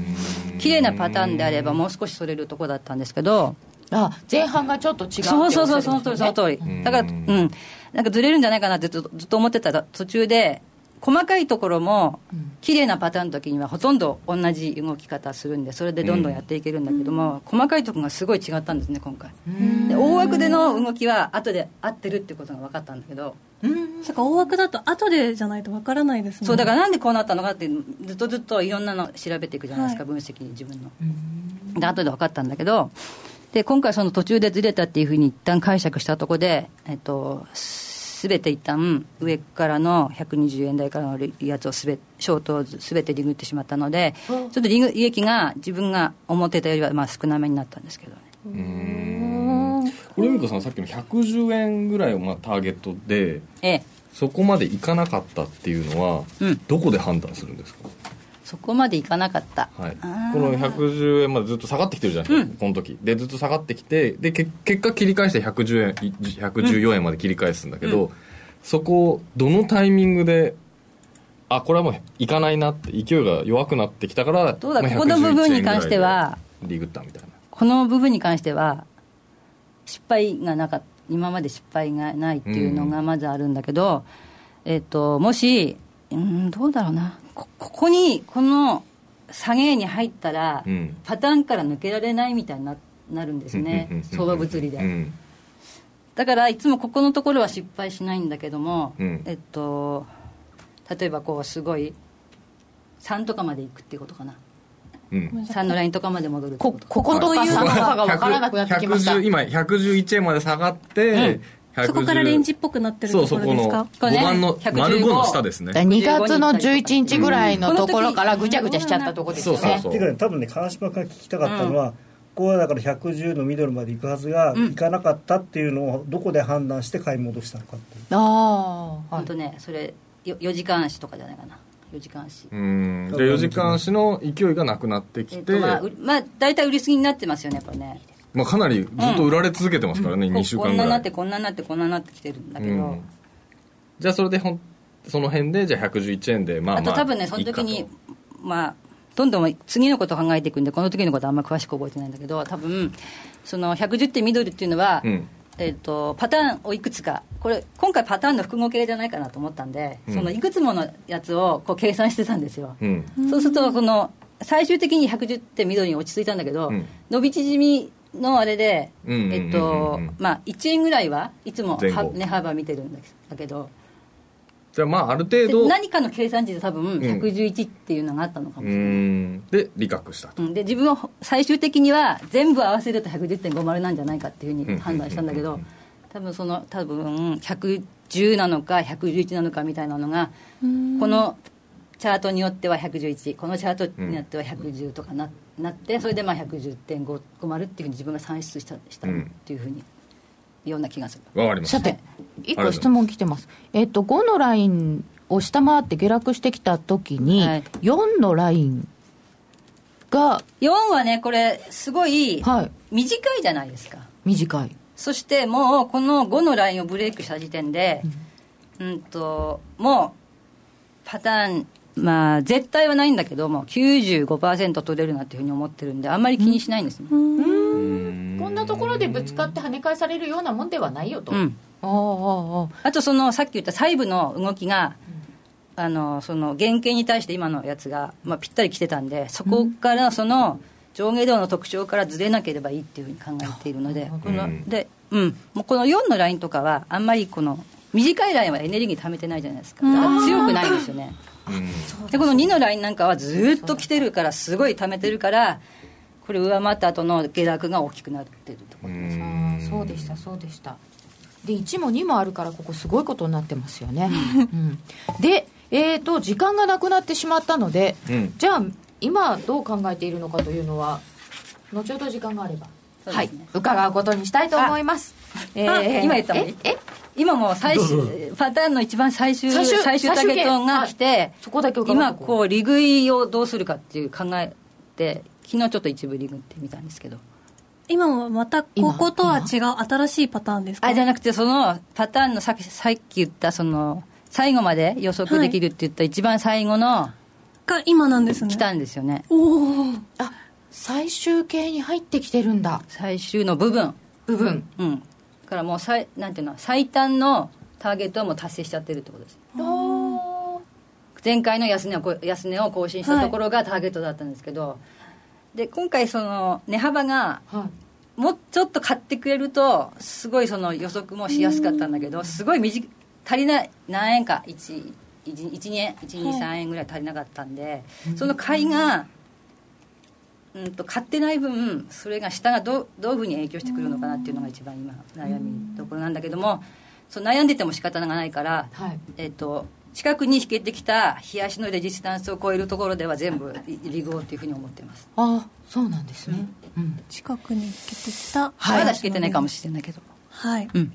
綺麗なパターンであればもう少し取れるとこだったんですけどあ前半がちょっと違うそうそうそうその通りその通り。だからうん。なんかずれるんじゃないかなってずっとずっと思ってたら途中で細かいところも綺麗なパターンの時にはほとんど同じ動き方するんでそれでどんどんやっていけるんだけども、細かいところがすごい違ったんですね今回。で大枠での動きは後で合ってるってことが分かったんだけどそっか大枠だと後でじゃないとわからないですもんそうだからなんでこうなったのかってずっとずっといろんなの調べていくじゃないですか、はい。分析自分の。で後で分かったんだけどで今回その途中でずれたっていうふうに一旦解釈したところでえっとすべて一旦上からの120円台からのやつをすべショートをすべてリグってしまったのでちょっとリグ利益が自分が思ってたよりはまあ少なめになったんですけどね。うん。これ由美子さんさっきの110円ぐらいをまあターゲットでええ。そこまでいかなかったっていうのは、うん。どこで判断するんですか、そこまでいかなかった、はい、この110円までずっと下がってきてるじゃないですか、この時。でずっと下がってきてでけ結果切り返して110円い114円まで切り返すんだけど、そこをどのタイミングであこれはもういかないなって勢いが弱くなってきたからまあどうだここの部分に関しては111円ぐらいでリグったみたいな。この部分に関しては失敗がなかった。今まで失敗がないっていうのがまずあるんだけど、えっともしうんどうだろうなこここにこの下げに入ったら、うん。パターンから抜けられないみたいにななるんですね。相場物理で、うん。だからいつもここのところは失敗しないんだけども、うん。えっと例えばこうすごい3とかまでいくっていうことかな。うん。3のラインとかまで戻るってここと。こことか3とかが分からなくなってきました。110今111円まで下がって、110そこからレンジっぽくなってるところですか？そうそこの5番の115丸5の下ですね。2月の11日ぐらいのところからぐちゃぐちゃしちゃったところですよね。そうそうそう。ていうかね多分ね川島君が聞きたかったのは、ここはだから110のミドルまで行くはずが、行かなかったっていうのをどこで判断して買い戻したのかっていう。ああ、はい。本当ねそれよ4時間足とかじゃないかな？4時間足。うん。で4時間足の勢いがなくなってきて、えっとまあ、うまあ大体売りすぎになってますよねやっぱねまあ、かなりずっと売られ続けてますからね、こ2週こん。なにな間ぐらい。ってこんなになってこんなになってきてるんだけど、うん。じゃあそれでほんその辺でじゃあ111円でまあまああと多分ねその時にまあどんどん次のことを考えていくんでこの時のことあんま詳しく覚えてないんだけど多分その110点ミドルっていうのは、とうん。えっとパターンをいくつかこれ今回パターンの複合形じゃないかなと思ったんで、うん。そのいくつものやつをこう計算してたんですよ、うん。そうするとこの最終的に110点ミドルに落ち着いたんだけど、うん。伸び縮みのあれで、えっとまあ1円ぐらいはいつも値幅見てるんだけど。じゃあまあある程で度何かの計算値で多分111っていうのがあったのかもうしれない、ん。で利確したと。うん。で自分は最終的には全部合わせると110.50なんじゃないかっていうふうに判断したんだけど多分その多分110なのか111なのかみたいなのがこのチャートによっては111このチャートによっては110とかな,、なってそれでまあ110.50っていうふうに自分が算出したしたっていうふうに、ような気がする。わかりましたさて一個質問来てます。えっと5のラインを下回って下落してきた時に、はい。4のラインが4はねこれすごいはい。短いじゃないですか。短い。そしてもうこの5のラインをブレイクした時点で、うん、ともうパターンまあ絶対はないんだけども95%取れるなっていうふうに思ってるんであんまり気にしないんですね、うん。こんなところでぶつかって跳ね返されるようなもんではないよと、うん。あああああとそのさっき言った細部の動きが、あのその原型に対して今のやつが、まあ、ぴったり来てたんでそこからその上下動の特徴からずれなければいいっていうふうに考えているので。このうん。で、うん、もうこの4のラインとかはあんまりこの短いラインはエネルギー貯めてないじゃないですか。だから強くないんですよねでこの2のラインなんかはずっと来てるからすごい貯めてるからこれ上回った後の下落が大きくなってるところ。ああそうでしたそうでした。で1も2もあるからここすごいことになってますよね、うん。でえー、と時間がなくなってしまったので、うん。じゃあ今どう考えているのかというのは後ほど時間があれば、はい。伺うことにしたいと思いますえあ今言ったのにええ今もう最終パターンの一番最終最終最終ターゲットが来てそこだけ伺今こう利食いをどうするかっていう考えて昨日ちょっと一部利食ってみたんですけど。今もまたこことは違う新しいパターンですか？あじゃなくてそのパターンのさっきさっき言ったその最後まで予測できるって言った一番最後のが今なんですね。来たんですよね。おおあ最終形に入ってきてるんだ。最終の部分。部分。うん。だからもう最なんていうの最短のターゲットはもう達成しちゃってるってことです。前回の安値をこ安値を更新したところがターゲットだったんですけど、で今回その値幅がもうちょっと買ってくれるとすごいその予測もしやすかったんだけどすごい短足りない何円か1 1円123円ぐらい足りなかったんで、その買いがうんと買ってない分それが下がどどういうふうに影響してくるのかなっていうのが一番今悩みどころなんだけどもそう悩んでても仕方がないから、はい。えっと近くに引けてきた冷やしのレジスタンスを超えるところでは全部リゴーっていうふうに思ってます、ああそうなんですね、うん。近くに行けてきたまだ引けてないかもしれないけど。はい。うん。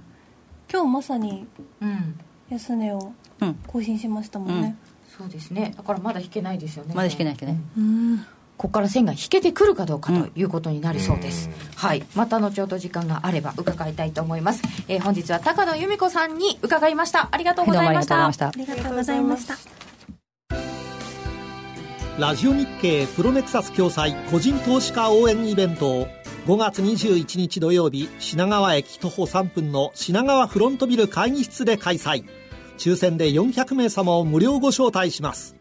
今日まさにうん。安値をうん。更新しましたもんね。そうですね。だからまだ引けないですよね。まだ引けない引けないうんここから線が引けてくるかどうかということになりそうです、はい。また後ほど時間があれば伺いたいと思います、えー本日は高野由美子さんに伺いました。ありがとうございました、はいどうもありがとうございました。ありがとうございました。ラジオ日経プロネクサス共催個人投資家応援イベント。を5月21日土曜日品川駅徒歩3分の品川フロントビル会議室で開催。抽選で400名様を無料ご招待します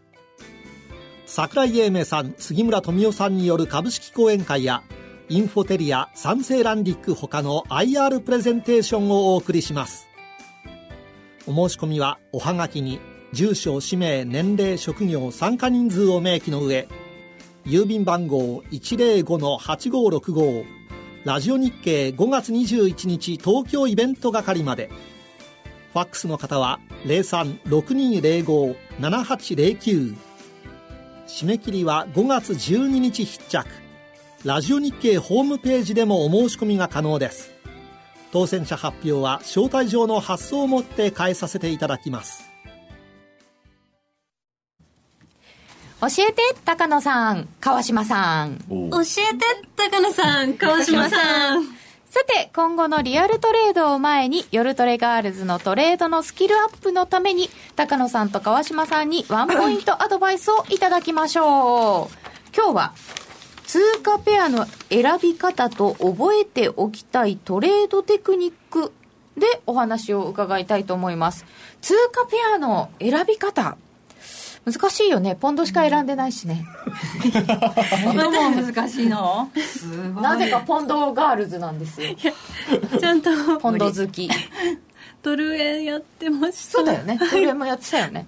桜井英明さん杉村富夫さんによる株式講演会やインフォテリアサンセーランディック他の IR プレゼンテーションをお送りします。お申し込みはおはがきに住所氏名年齢職業参加人数を明記の上郵便番号105-8565ラジオ日経5月21日東京イベント係まで。ファックスの方は0362057809締め切りは5月12日必着。ラジオ日経ホームページでもお申し込みが可能です。当選者発表は招待状の発送をもって返させていただきます。教えて高野さん。川島さん。教えて高野さん。川島さんさて今後のリアルトレードを前に夜トレガールズのトレードのスキルアップのために高野さんと川島さんにワン ポイントアドバイスをいただきましょう。今日は通貨ペアの選び方と覚えておきたいトレードテクニックでお話を伺いたいと思います。通貨ペアの選び方難しいよね。ポンドしか選んでないしね。どうも難しいの？すごい。なぜかポンドガールズなんですよ。ちゃんと。ポンド好き。ドル円やってました。そうだよね。それもやってたよね。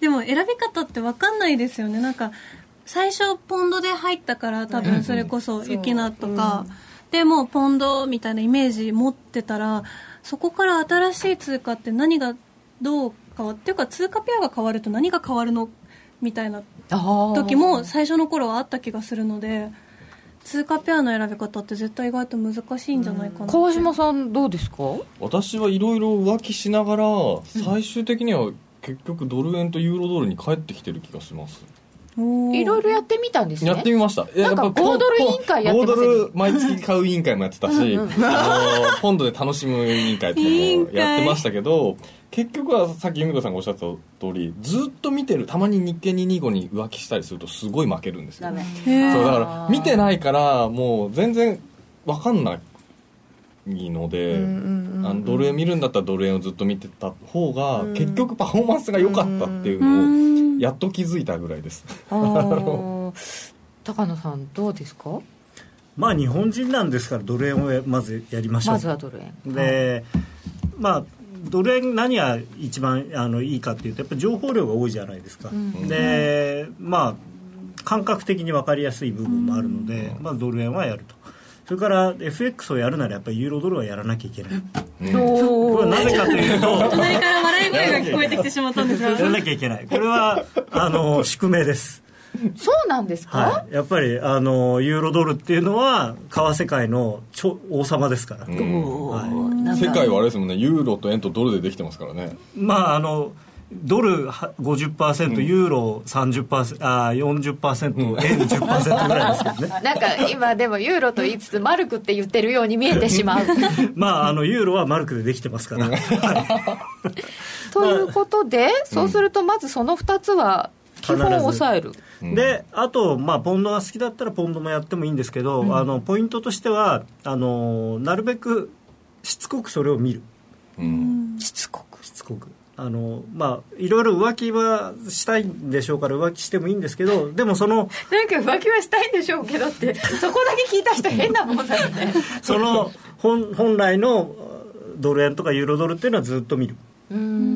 でも選び方って分かんないですよね。なんか最初ポンドで入ったから多分それこそユキナとか、でもうポンドみたいなイメージ持ってたらそこから新しい通貨って何がどう変わっていうか通貨ペアが変わると何が変わるのみたいな時も最初の頃はあった気がするので通貨ペアの選び方って絶対意外と難しいんじゃないかなって。川島さんどうですか？私はいろいろ浮気しながら最終的には結局ドル円とユーロドルに帰ってきてる気がします。いろいろやってみたんですね。やってみました。なんかやっぱ5ドル委員会やってません？5ドル毎月買う委員会もやってたし あのポンドで楽しむ委員会とかもやってましたけど結局はさっき由美子さんがおっしゃった通りずっと見てるたまに日経225に浮気したりするとすごい負けるんですよ。そうだから見てないからもう全然分かんないので、あのドル円見るんだったらドル円をずっと見てた方が結局パフォーマンスが良かったっていうのをやっと気づいたぐらいです。高野さんどうですか？まあ日本人なんですからドル円をまずやりましょう。まずはドル円。で、まあドル円何が一番あのいいかっていうとやっぱり情報量が多いじゃないですか、でまあ感覚的に分かりやすい部分もあるので、まあ、ドル円はやると。それから FX をやるならやっぱりユーロドルはやらなきゃいけない。これはなぜかというと隣から笑い声が聞こえてきてしまったんですが。やらなきゃいけない。これはあの宿命ですそうなんですか、はい、やっぱりあのユーロドルっていうのは為替界のちょ王様ですから、はい、世界はあれですもんね。ユーロと円とドルでできてますからね。まああのドルは50%、ユーロ30%あ40%円10%ぐらいですけどね。なんか今でもユーロと言いつつマルクって言ってるように見えてしまう。まああのユーロはマルクでできてますから、ということで、そうするとまずその2つは基本を抑える。であと、まあ、ポンドが好きだったらポンドもやってもいいんですけど、あのポイントとしてはあのなるべくしつこくそれを見る。うん。しつこく。しつこく。あのまあいろいろ浮気はしたいんでしょうから浮気してもいいんですけどでもそのなんか浮気はしたいんでしょうけどってそこだけ聞いた人変なもんだよね。その本本来のドル円とかユーロドルっていうのはずっと見る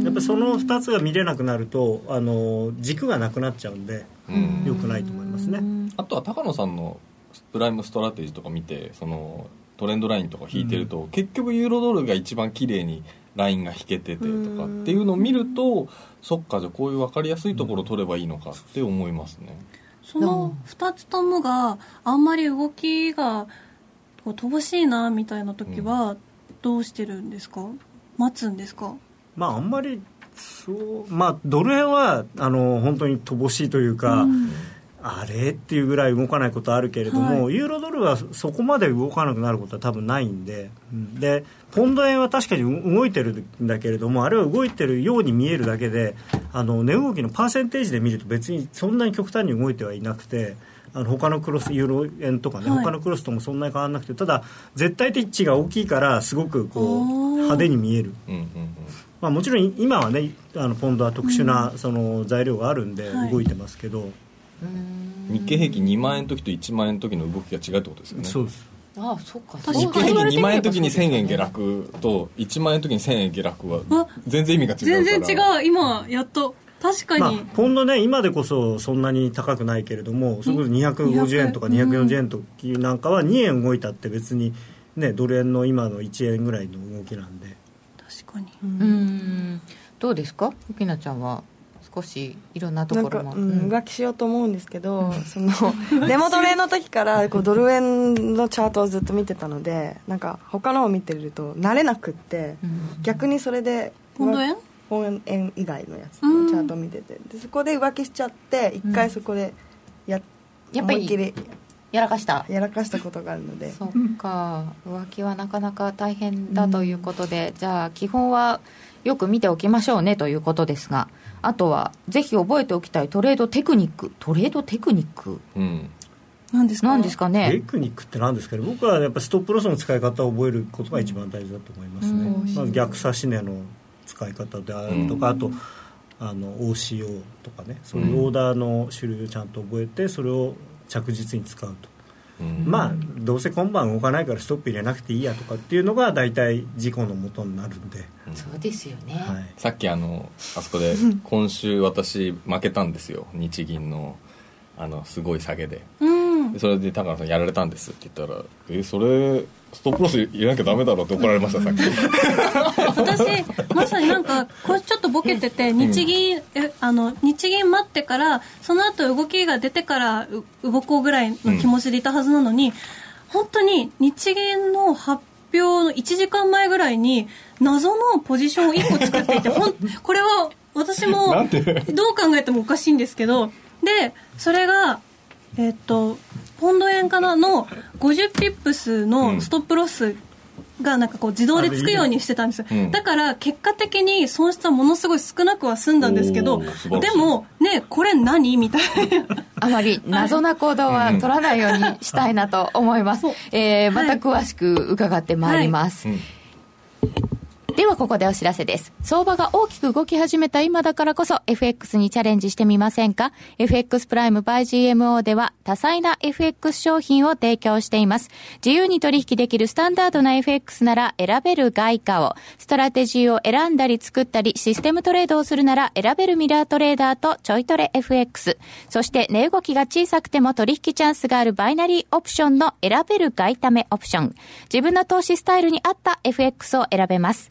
やっぱりその2つが見れなくなるとあの軸がなくなっちゃうんでよくないと思いますね。あとは高野さんのプライムストラテジーとか見てそのトレンドラインとか引いてると、うん、結局ユーロドルが一番綺麗にラインが引けててとかっていうのを見るとそっかじゃあこういう分かりやすいところを取ればいいのかって思いますね。その2つともがあんまり動きが乏しいなみたいな時はどうしてるんですか、うん、待つんですか？まああんまりそうまあドル円はあの本当に乏しいというか、うん。あれっていうぐらい動かないことあるけれども、はい、ユーロドルはそこまで動かなくなることは多分ないんで、でポンド円は確かに動いてるんだけれどもあれは動いてるように見えるだけであの値動きのパーセンテージで見ると別にそんなに極端に動いてはいなくて。あの他のクロスユーロ円とかね、はい、他のクロスともそんなに変わらなくてただ絶対的値が大きいからすごくこう派手に見える、まあ、もちろん今はねあのポンドは特殊なその材料があるんで動いてますけど、はい日経平均2万円の時と1万円の時の動きが違うってことですよね。そうです。ああそっか。日経平均2万円の時に1000円下落と1万円の時に1000円下落は全然意味が違う全然違う。今やっと。確かに、まあ、ポンドね今でこそそんなに高くないけれどもそれこそ250円とか240円となんかは2円動いたって別にねドル円の今の1円ぐらいの動きなんで。確かに。うん。どうですか？ゆなちゃんは？少しいろんなところも、うん、浮気しようと思うんですけど、その デモトレの時からこうドル円のチャートをずっと見てたのでなんか他のを見てると慣れなくって、逆にそれでポンド円？ポン円以外のやつのチャートを見てて。でそこで浮気しちゃって一回そこでや,、やっぱりやらかした。やらかしたことがあるので。そっか。浮気はなかなか大変だということで、じゃあ基本はよく見ておきましょうねということですが。あとはぜひ覚えておきたいトレードテクニック。トレードテクニック、うん、何ですか？何ですかね？テクニックって何ですかね？僕はやっぱストップロスの使い方を覚えることが一番大事だと思いますね、うん、まあ、逆差し値の使い方であるとか、うん、あとあの OCO とかね。そういうオーダーの種類をちゃんと覚えてそれを着実に使うと。まあどうせ今晩動かないからストップ入れなくていいやとかっていうのが大体事故のもとになるんで、うん、そうですよね、はい、さっきあのあそこで今週私負けたんですよ。日銀のあのすごい下げで、うん、それで高野さんやられたんですって言ったら「えそれストップロス入れなきゃダメだろ」って怒られましたさっき。私まさになんかこれちょっとボケてて日銀、えあの日銀待ってからその後動きが出てから動こうぐらいの気持ちでいたはずなのに、うん、本当に日銀の発表の1時間前ぐらいに謎のポジションを1個作っていて ほんこれは私もどう考えてもおかしいんですけどでそれがえっ、とポンド円からの50ピップスのストップロスがなんかこう自動でつくようにしてたんですよ、うん、だから結果的に損失はものすごい少なくは済んだんですけどでもねこれ何？みたいな。あまり謎な行動は取らないようにしたいなと思います、えー、また詳しく伺ってまいります、はい。はいではここでお知らせです。相場が大きく動き始めた今だからこそ FX にチャレンジしてみませんか ?FX プライム by GMO では多彩な FX 商品を提供しています。自由に取引できるスタンダードな FX なら選べる外貨を、ストラテジーを選んだり作ったり、システムトレードをするなら選べるミラートレーダーとちょいトレ FX。そして値動きが小さくても取引チャンスがあるバイナリーオプションの選べる外為オプション。自分の投資スタイルに合った FX を選べます。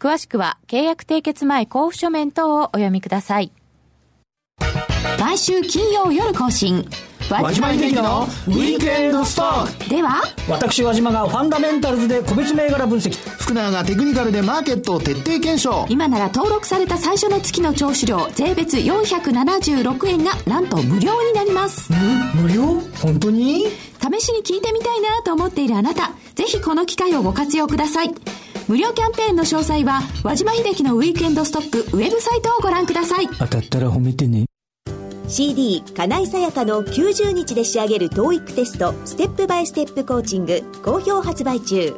詳しくは契約締結前交付書面等をお読みください。毎週金曜夜更新。和島秀樹のウィークエンドストック。では私和島がファンダメンタルズで個別銘柄分析。福永がテクニカルでマーケットを徹底検証。今なら登録された最初の月の聴取料税別476円がなんと無料になります。無料？本当に？試しに聞いてみたいなと思っているあなたぜひこの機会をご活用ください無料キャンペーンの詳細は和島秀樹のウィークエンドストックウェブサイトをご覧ください。当たったら褒めてね。CD 金井さやかの90日で仕上げる TOEIC テストステップバイステップコーチング好評発売中。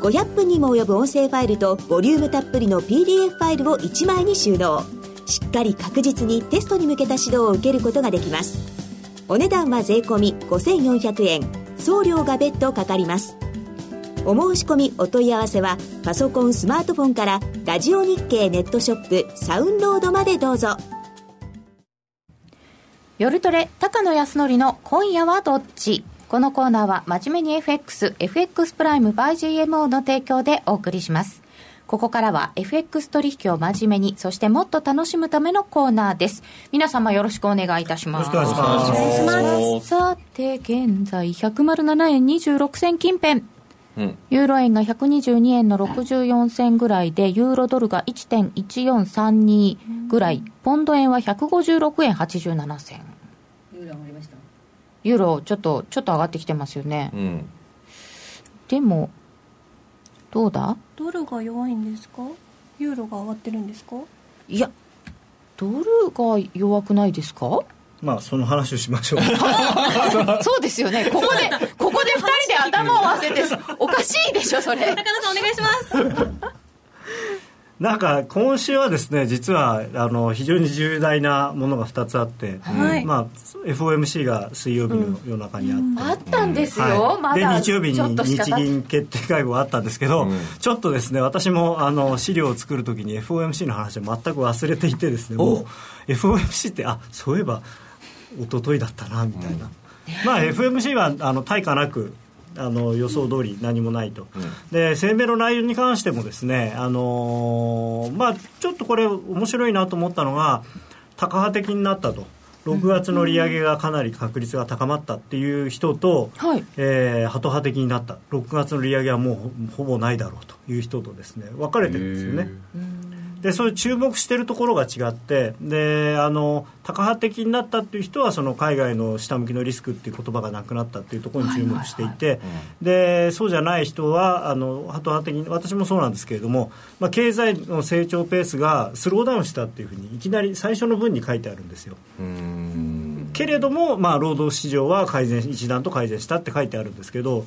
500分にも及ぶ音声ファイルとボリュームたっぷりの PDF ファイルを1枚に収納。しっかり確実にテストに向けた指導を受けることができます。お値段は税込5400円。送料が別途かかりますお申し込みお問い合わせはパソコンスマートフォンからラジオ日経ネットショップサウンロードまでどうぞ夜トレ高野康則の今夜はどっち？このコーナーは真面目に FX、FX プライム by GMO の提供でお送りします。ここからは FX 取引を真面目に、そしてもっと楽しむためのコーナーです。皆様よろしくお願いいたします。よろしくお願いします。さて、現在107円26銭近辺。うん、ユーロ円が122円の64銭ぐらいで、ユーロドルが1.1432ぐらい、ポンド円は156円87銭。ユーロ上がりました。ユーロちょっと、ちょっと上がってきてますよね。うん、でも、どうだ？ドルが弱いんですか？ユーロが上がってるんですか？いや、ドルが弱くないですか？まあその話をしましょう。そうですよね。ここでここで2人で頭を合わせておかしいでしょそれ。中野さんお願いします。なんか今週はですね実はあの非常に重大なものが2つあって、はい、まあ、FOMC が水曜日の夜中にあって、うん、あったんですよ、はい、ま、で日曜日に日銀決定会合があったんですけど、うん、ちょっとですね私もあの資料を作るときに FOMC の話を全く忘れていてですねもう FOMC ってあそういえば一昨日だったなみたいな、うん、まあ FMC はあの対価なくあの予想通り何もないと、うん、で声明の内容に関してもですね、あのー、まあ、ちょっとこれ面白いなと思ったのが高派的になったと。6月の利上げがかなり確率が高まったっていう人と、はい、えー、ハト派的になった。6月の利上げはもうほぼないだろうという人とですね分かれてるんですよね。でそういう注目してるところが違ってであの高派的になったっていう人はその海外の下向きのリスクっていう言葉がなくなったっていうところに注目していて、でそうじゃない人はあのハト派的に私もそうなんですけれども、まあ、経済の成長ペースがスローダウンしたっていうふうにいきなり最初の文に書いてあるんですよ。けれども、まあ、労働市場は改善一段と改善したって書いてあるんですけど、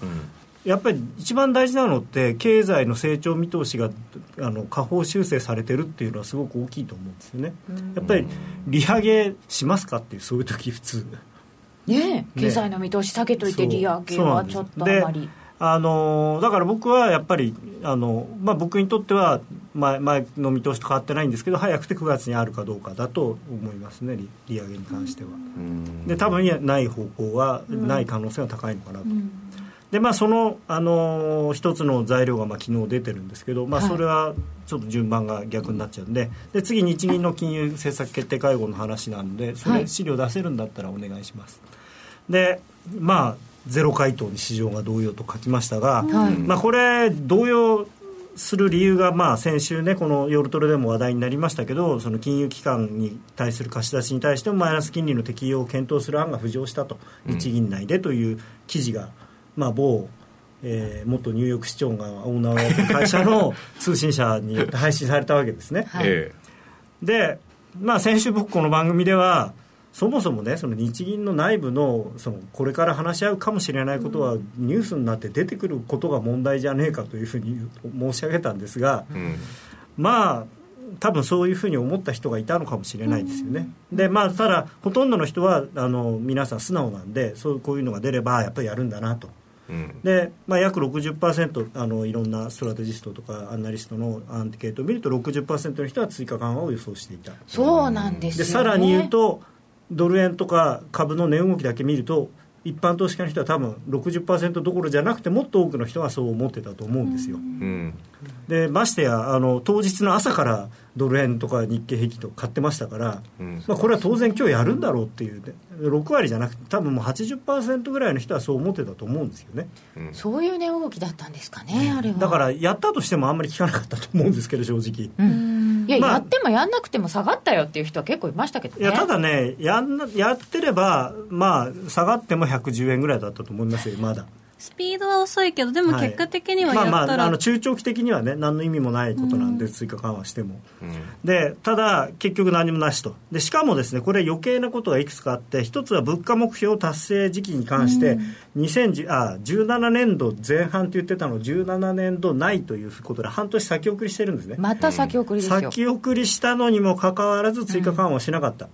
やっぱり一番大事なのって経済の成長見通しがあの下方修正されてるっていうのはすごく大きいと思うんですよね。やっぱり利上げしますかっていうそういう時普通。ね経済の見通し下げといて利上げはちょっとあまり。あのだから僕はやっぱりあの、まあ、僕にとっては前前の見通しと変わってないんですけど早くて9月にあるかどうかだと思いますね利利上げに関しては。で多分ない方向はない可能性は高いのかなと。でまあ、その、あのー、一つの材料がまあ昨日出てるんですけど、まあ、それはちょっと順番が逆になっちゃうんでで次日銀の金融政策決定会合の話なんでそれ資料出せるんだったらお願いします、でまあゼロ回答に市場が動揺と書きましたが、はい、まあ、これ動揺する理由が、まあ、先週ねこの夜トレでも話題になりましたけどその金融機関に対する貸し出しに対してもマイナス金利の適用を検討する案が浮上したと、日銀内でという記事がまあ、某、えー、元ニューヨーク市長がオーナーをやってる会社の 通信社によって配信されたわけですね。はい、で、まあ、先週僕この番組ではそもそもねその日銀の内部のそのこれから話し合うかもしれないことはニュースになって出てくることが問題じゃねえかというふうに申し上げたんですが、うん、まあ多分そういうふうに思った人がいたのかもしれないですよね。でまあただほとんどの人はあの皆さん素直なんでそうこういうのが出ればやっぱりやるんだなと。で、まあ、約60%あのいろんなストラテジストとかアナリストのアンケートを見ると60%の人は追加緩和を予想していた。そうなんです、ね、でさらに言うとドル円とか株の値動きだけ見ると一般投資家の人は多分60%どころじゃなくてもっと多くの人がそう思ってたと思うんですよ、うん。でましてやあの当日の朝からドル円とか日経平均とか買ってましたから、うん。まあ、これは当然今日やるんだろうっていうね。6割じゃなくて多分もう80%ぐらいの人はそう思ってたと思うんですよね。そういう値動きだったんですかね、あれは。だからやったとしてもあんまり聞かなかったと思うんですけど正直、いや、まあやってもやんなくても下がったよっていう人は結構いましたけどね。いやただねやんなやってればまあ下がっても110円ぐらいだったと思いますよまだスピードは遅いけどでもはい。結果的にはまあやったら、まああの中長期的にはね何の意味もないことなんで、追加緩和しても。でただ結局何もなしと。でしかもですねこれ余計なことがいくつかあって一つは物価目標達成時期に関して、2010あ17年度前半と言ってたのを17年度内ということで半年先送りしてるんですね。また先送りですよ、先送りしたのにもかかわらず追加緩和をしなかった、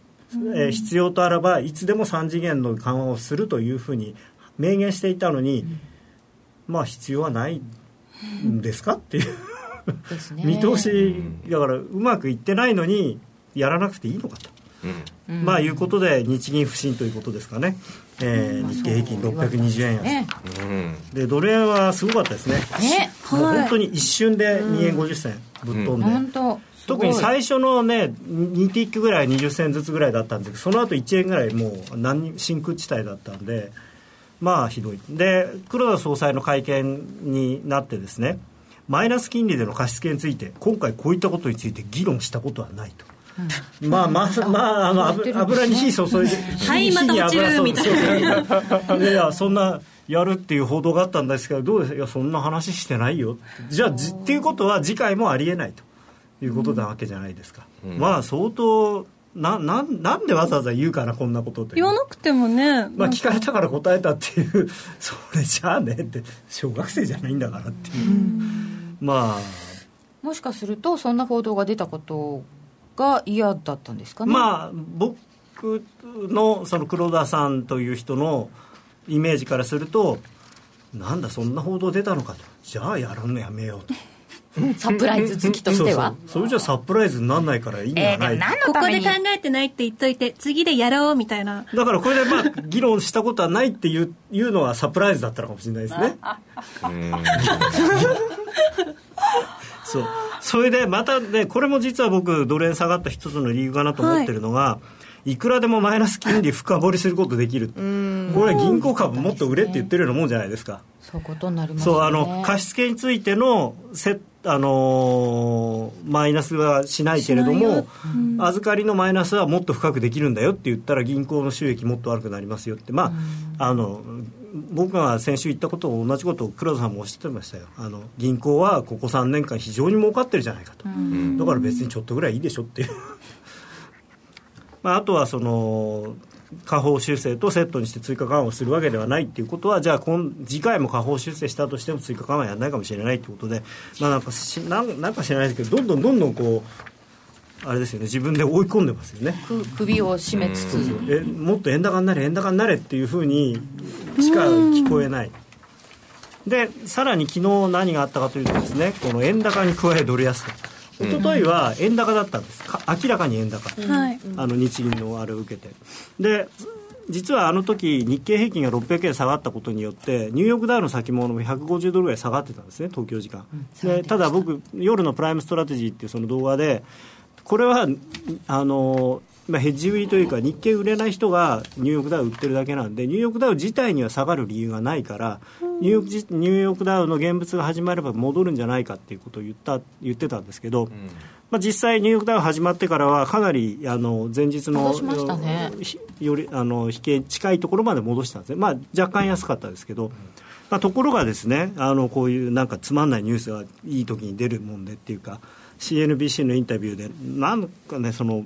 えー必要とあらばいつでも3次元の緩和をするというふうに明言していたのに、まあ必要はないんですかっていう。見通しだからうまくいってないのにやらなくていいのかと。まあいうことで日銀不振ということですかね、えー日経平均620円安、ね。でドル円はすごかったですね。ねもう本当に一瞬で2円50銭ぶっ飛んで、本当。特に最初のね2ティックぐらい20銭ずつぐらいだったんですけどその後1円ぐらいもう何真空地帯だったんでまあひどい。で黒田総裁の会見になってですねマイナス金利での貸し付けについて今回こういったことについて議論したことはないと。まあまあ、まあ、あの油油に火注いで、はいまた落ちるみたいな。いやいやそんなやるっていう報道があったんですけどどうです？いやそんな話してないよ。じゃあじっていうことは次回もありえないということなわけじゃないですか、まあ相当ななんなんでわざわざ言うかなこんなことって言わなくてもね、まあ聞かれたから答えたっていう それじゃあねって小学生じゃないんだからっていう、まあ。もしかするとそんな報道が出たことが嫌だったんですかね？まあ僕のその黒田さんという人のイメージからするとなんだそんな報道出たのかと。じゃあやるのやめようとサプライズ好きとしては？そうそう。それじゃサプライズにならないから意味がない、ここで考えてないって言っといて次でやろうみたいな。だからこれでまあ議論したことはないっていう いうのはサプライズだったのかもしれないですね。そう。それでまたねこれも実は僕ドル円下がった一つの理由かなと思ってるのが、い、くらでもマイナス金利深掘りすることできるこれは銀行株もっと売れって言ってるようなもんじゃないですか。そういうことになりますよね。そうあの貸し付けについてのせあのーマイナスはしないけれども、預かりのマイナスはもっと深くできるんだよって言ったら銀行の収益もっと悪くなりますよって。まあ、あの僕が先週言ったことと同じことを黒田さんもおっしゃってましたよあの銀行はここ3年間非常に儲かってるじゃないかと、だから別にちょっとぐらいいいでしょっていう。まあ、あとはその下方修正とセットにして追加緩和をするわけではないっていうことはじゃあ今次回も下方修正したとしても追加緩和やらないかもしれないってことで、まあ、なんかしなんなんか知らないですけどどんどんどんどんこうあれですよね自分で追い込んでますよね。く首を絞めつつ。えもっと円高になれ円高になれっていうふうにしか聞こえない。でさらに昨日何があったかというとですねこの円高に加えドル安と一昨日は円高だったんです。か明らかに円高、はい。あの日銀のあれを受けて。で実はあの時日経平均が600円下がったことによってニューヨークダウの先物も150ドルぐらい下がってたんですね東京時間、でただ僕夜のプライムストラテジーっていうその動画でこれはあのまあ、ヘッジ売りというか日経売れない人がニューヨークダウ売ってるだけなんでニューヨークダウ自体には下がる理由がないからニューヨークじニューヨークダウの現物が始まれば戻るんじゃないかっていうことを言った言ってたんですけど、まあ、実際ニューヨークダウ始まってからはかなりあの前日の戻しましたね。ひよりあの引け近いところまで戻したんですね、まあ、若干安かったですけど、まあ、ところがですねあのこういうなんかつまんないニュースがいい時に出るもんでっていうか CNBC のインタビューでなんかねその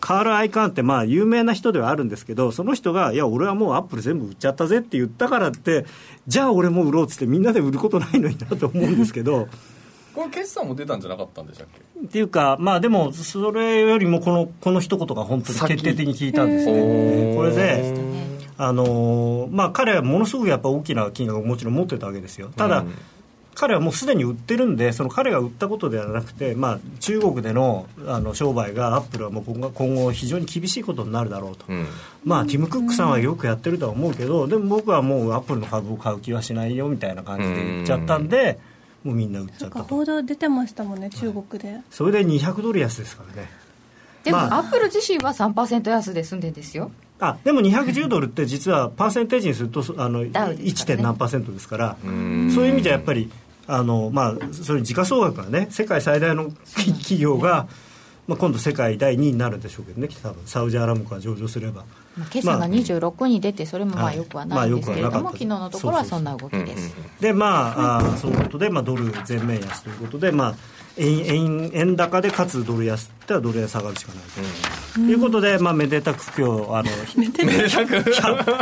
カール・アイカーンってまあ有名な人ではあるんですけどその人がいや俺はもうアップル全部売っちゃったぜって言ったからってじゃあ俺も売ろうっつってみんなで売ることないのになと思うんですけど。これ決算も出たんじゃなかったんでしたっけ？っていうか、まあでも、それよりもこのこの一言が本当に決定的に聞いたんですね。これで、あのーまあ彼はものすごくやっぱ大きな金額をもちろん持ってたわけですよ。ただ、彼はもうすでに売ってるんでその彼が売ったことではなくて、まあ、中国でのあの商売がアップルはもう今後今後非常に厳しいことになるだろうと、うん。まあ、ティム・クックさんはよくやってるとは思うけどでも僕はもうアップルの株を買う気はしないよみたいな感じで言っちゃったんでもうみんな売っちゃったと。報道出てましたもんね中国で。それで200ドル安ですからね。でも、まあ。アップル自身は3%安で済んでんですよ。あでも210ドルって実はパーセンテージにするとあのダウですから 1. ね何パーセントですから。そういう意味ではやっぱりあの、まあ、そういう時価総額がね世界最大の企業が、まあ、今度世界第2位になるんでしょうけどね多分。サウジアラムコが上場すれば。まあ決算が26に出てそれもまあよくはないんですけれども、はいまあ昨日のところはそんな動きです。でまあ、あーそういうことで、まあ、ドル全面安ということで、まあ、円円円高でかつドル安ってはドル円下がるしかないと、いうことで、まあ、めでたく今日あの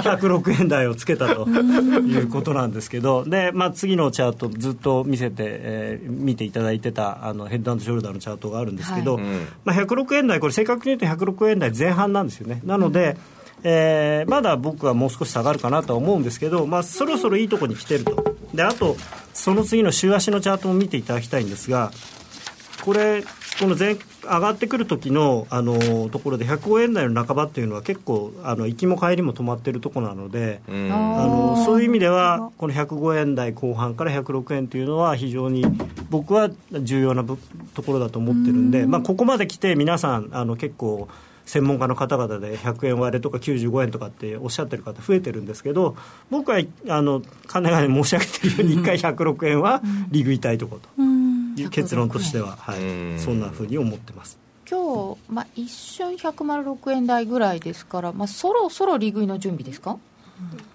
106円台をつけたということなんですけど。で、まあ、次のチャートずっと見せて、えー見ていただいてたあのヘッドショルダーのチャートがあるんですけど、はい。うん。まあ、106円台これ正確に言うと106円台前半なんですよね。なので、えーまだ僕はもう少し下がるかなとは思うんですけど、まあ、そろそろいいところに来てると。であとその次の週足のチャートも見ていただきたいんですがこれこの前上がってくる時のあのところで105円台の半ばっていうのは結構あの行きも帰りも止まってるところなので、うん。あのそういう意味ではこの105円台後半から106円というのは非常に僕は重要なぶところだと思ってるんで、まあ、ここまで来て皆さんあの結構専門家の方々で100円割れとか95円とかっておっしゃってる方増えてるんですけど僕はあの金が申し上げてるように1回106円は利食いたいところという結論としては、はい、そんなふうに思ってます。今日、まあ、一瞬106円台ぐらいですから、まあ、そろそろ利食いの準備ですか？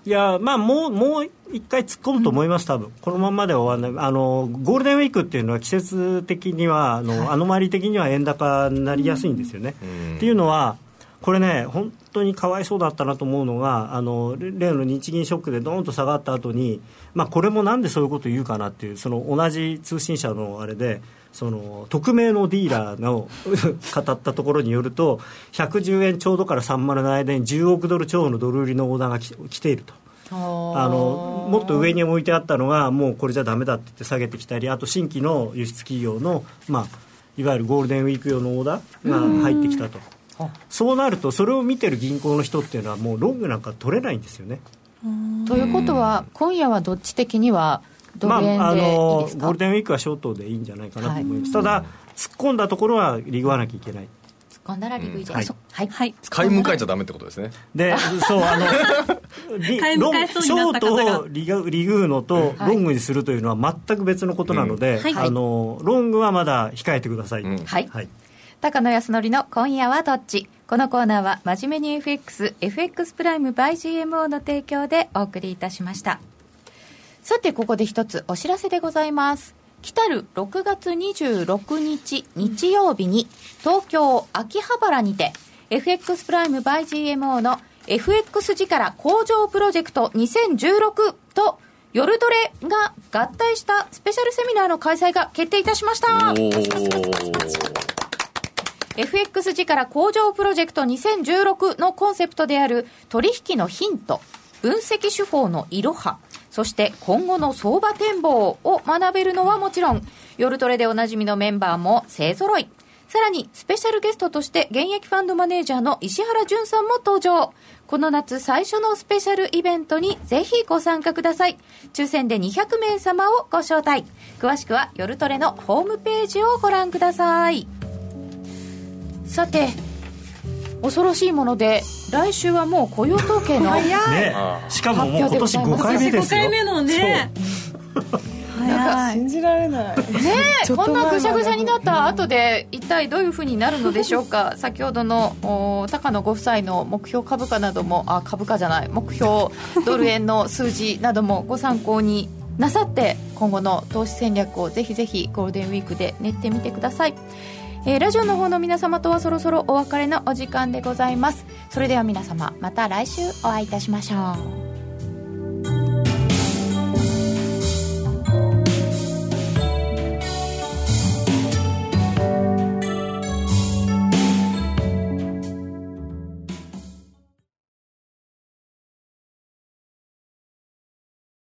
いやまあもうもう一回突っ込むと思います、多分。このままでは終わらない。あの、ゴールデンウィークっていうのは季節的には、あの、アノマリ的には円高になりやすいんですよね。っていうのは、これね、本当にかわいそうだったなと思うのが、あの例の日銀ショックでどーんと下がった後に、まあこれもなんでそういうことを言うかなっていう、その同じ通信社のあれで、その匿名のディーラーの 語ったところによると110円ちょうどから3万の間に10億ドル超のドル売りのオーダーがき来ていると。あのもっと上に置いてあったのがもうこれじゃだめだって言って下げてきたりあと新規の輸出企業の、まあ、いわゆるゴールデンウィーク用のオーダーが入ってきたとそうなるとそれを見てる銀行の人っていうのはもうロングなんか取れないんですよね。ということは今夜はどっち的にはドル円まあ、あでいいのですか、ゴールデンウィークはショートでいいんじゃないかなと思います、ただ突っ込んだところは利食わなきゃいけない。突っ込んだら利食いで、はい。はい、はい、買い迎えちゃダメってことですね。でそうあの リロンショートをリガリグーのとロングにするというのは全く別のことなので、うんはい。あのロングはまだ控えてください、はい。はい高野康則の今夜はどっち？このコーナーは真面目に FX、FX プライム by GMO の提供でお送りいたしました。さて、ここで一つお知らせでございます。来たる6月26日日曜日に東京秋葉原にて FX プライム by GMO の FX 力工場プロジェクト2016と夜トレが合体したスペシャルセミナーの開催が決定いたしました。FX 力工場プロジェクト2016のコンセプトである取引のヒント、分析手法のいろは、そして今後の相場展望を学べるのはもちろん、夜トレでおなじみのメンバーも勢揃い。さらに、スペシャルゲストとして現役ファンドマネージャーの石原淳さんも登場。この夏最初のスペシャルイベントにぜひご参加ください。抽選で200名様をご招待。詳しくは夜トレのホームページをご覧ください。さて恐ろしいもので来週はもう雇用統計のね、しかももう今年5回目ですよ。5回目のね。早い。信じられない。ねえちょっとこんなぐしゃぐしゃになった後で一体どういうふうになるのでしょうか。先ほどのお高野ご夫妻の目標株価などもあ株価じゃない。目標ドル円の数字などもご参考になさって今後の投資戦略をぜひぜひゴールデンウィークで練ってみてくださいえーラジオの方の皆様とはそろそろお別れのお時間でございます。それでは皆様また来週お会いいたしましょう。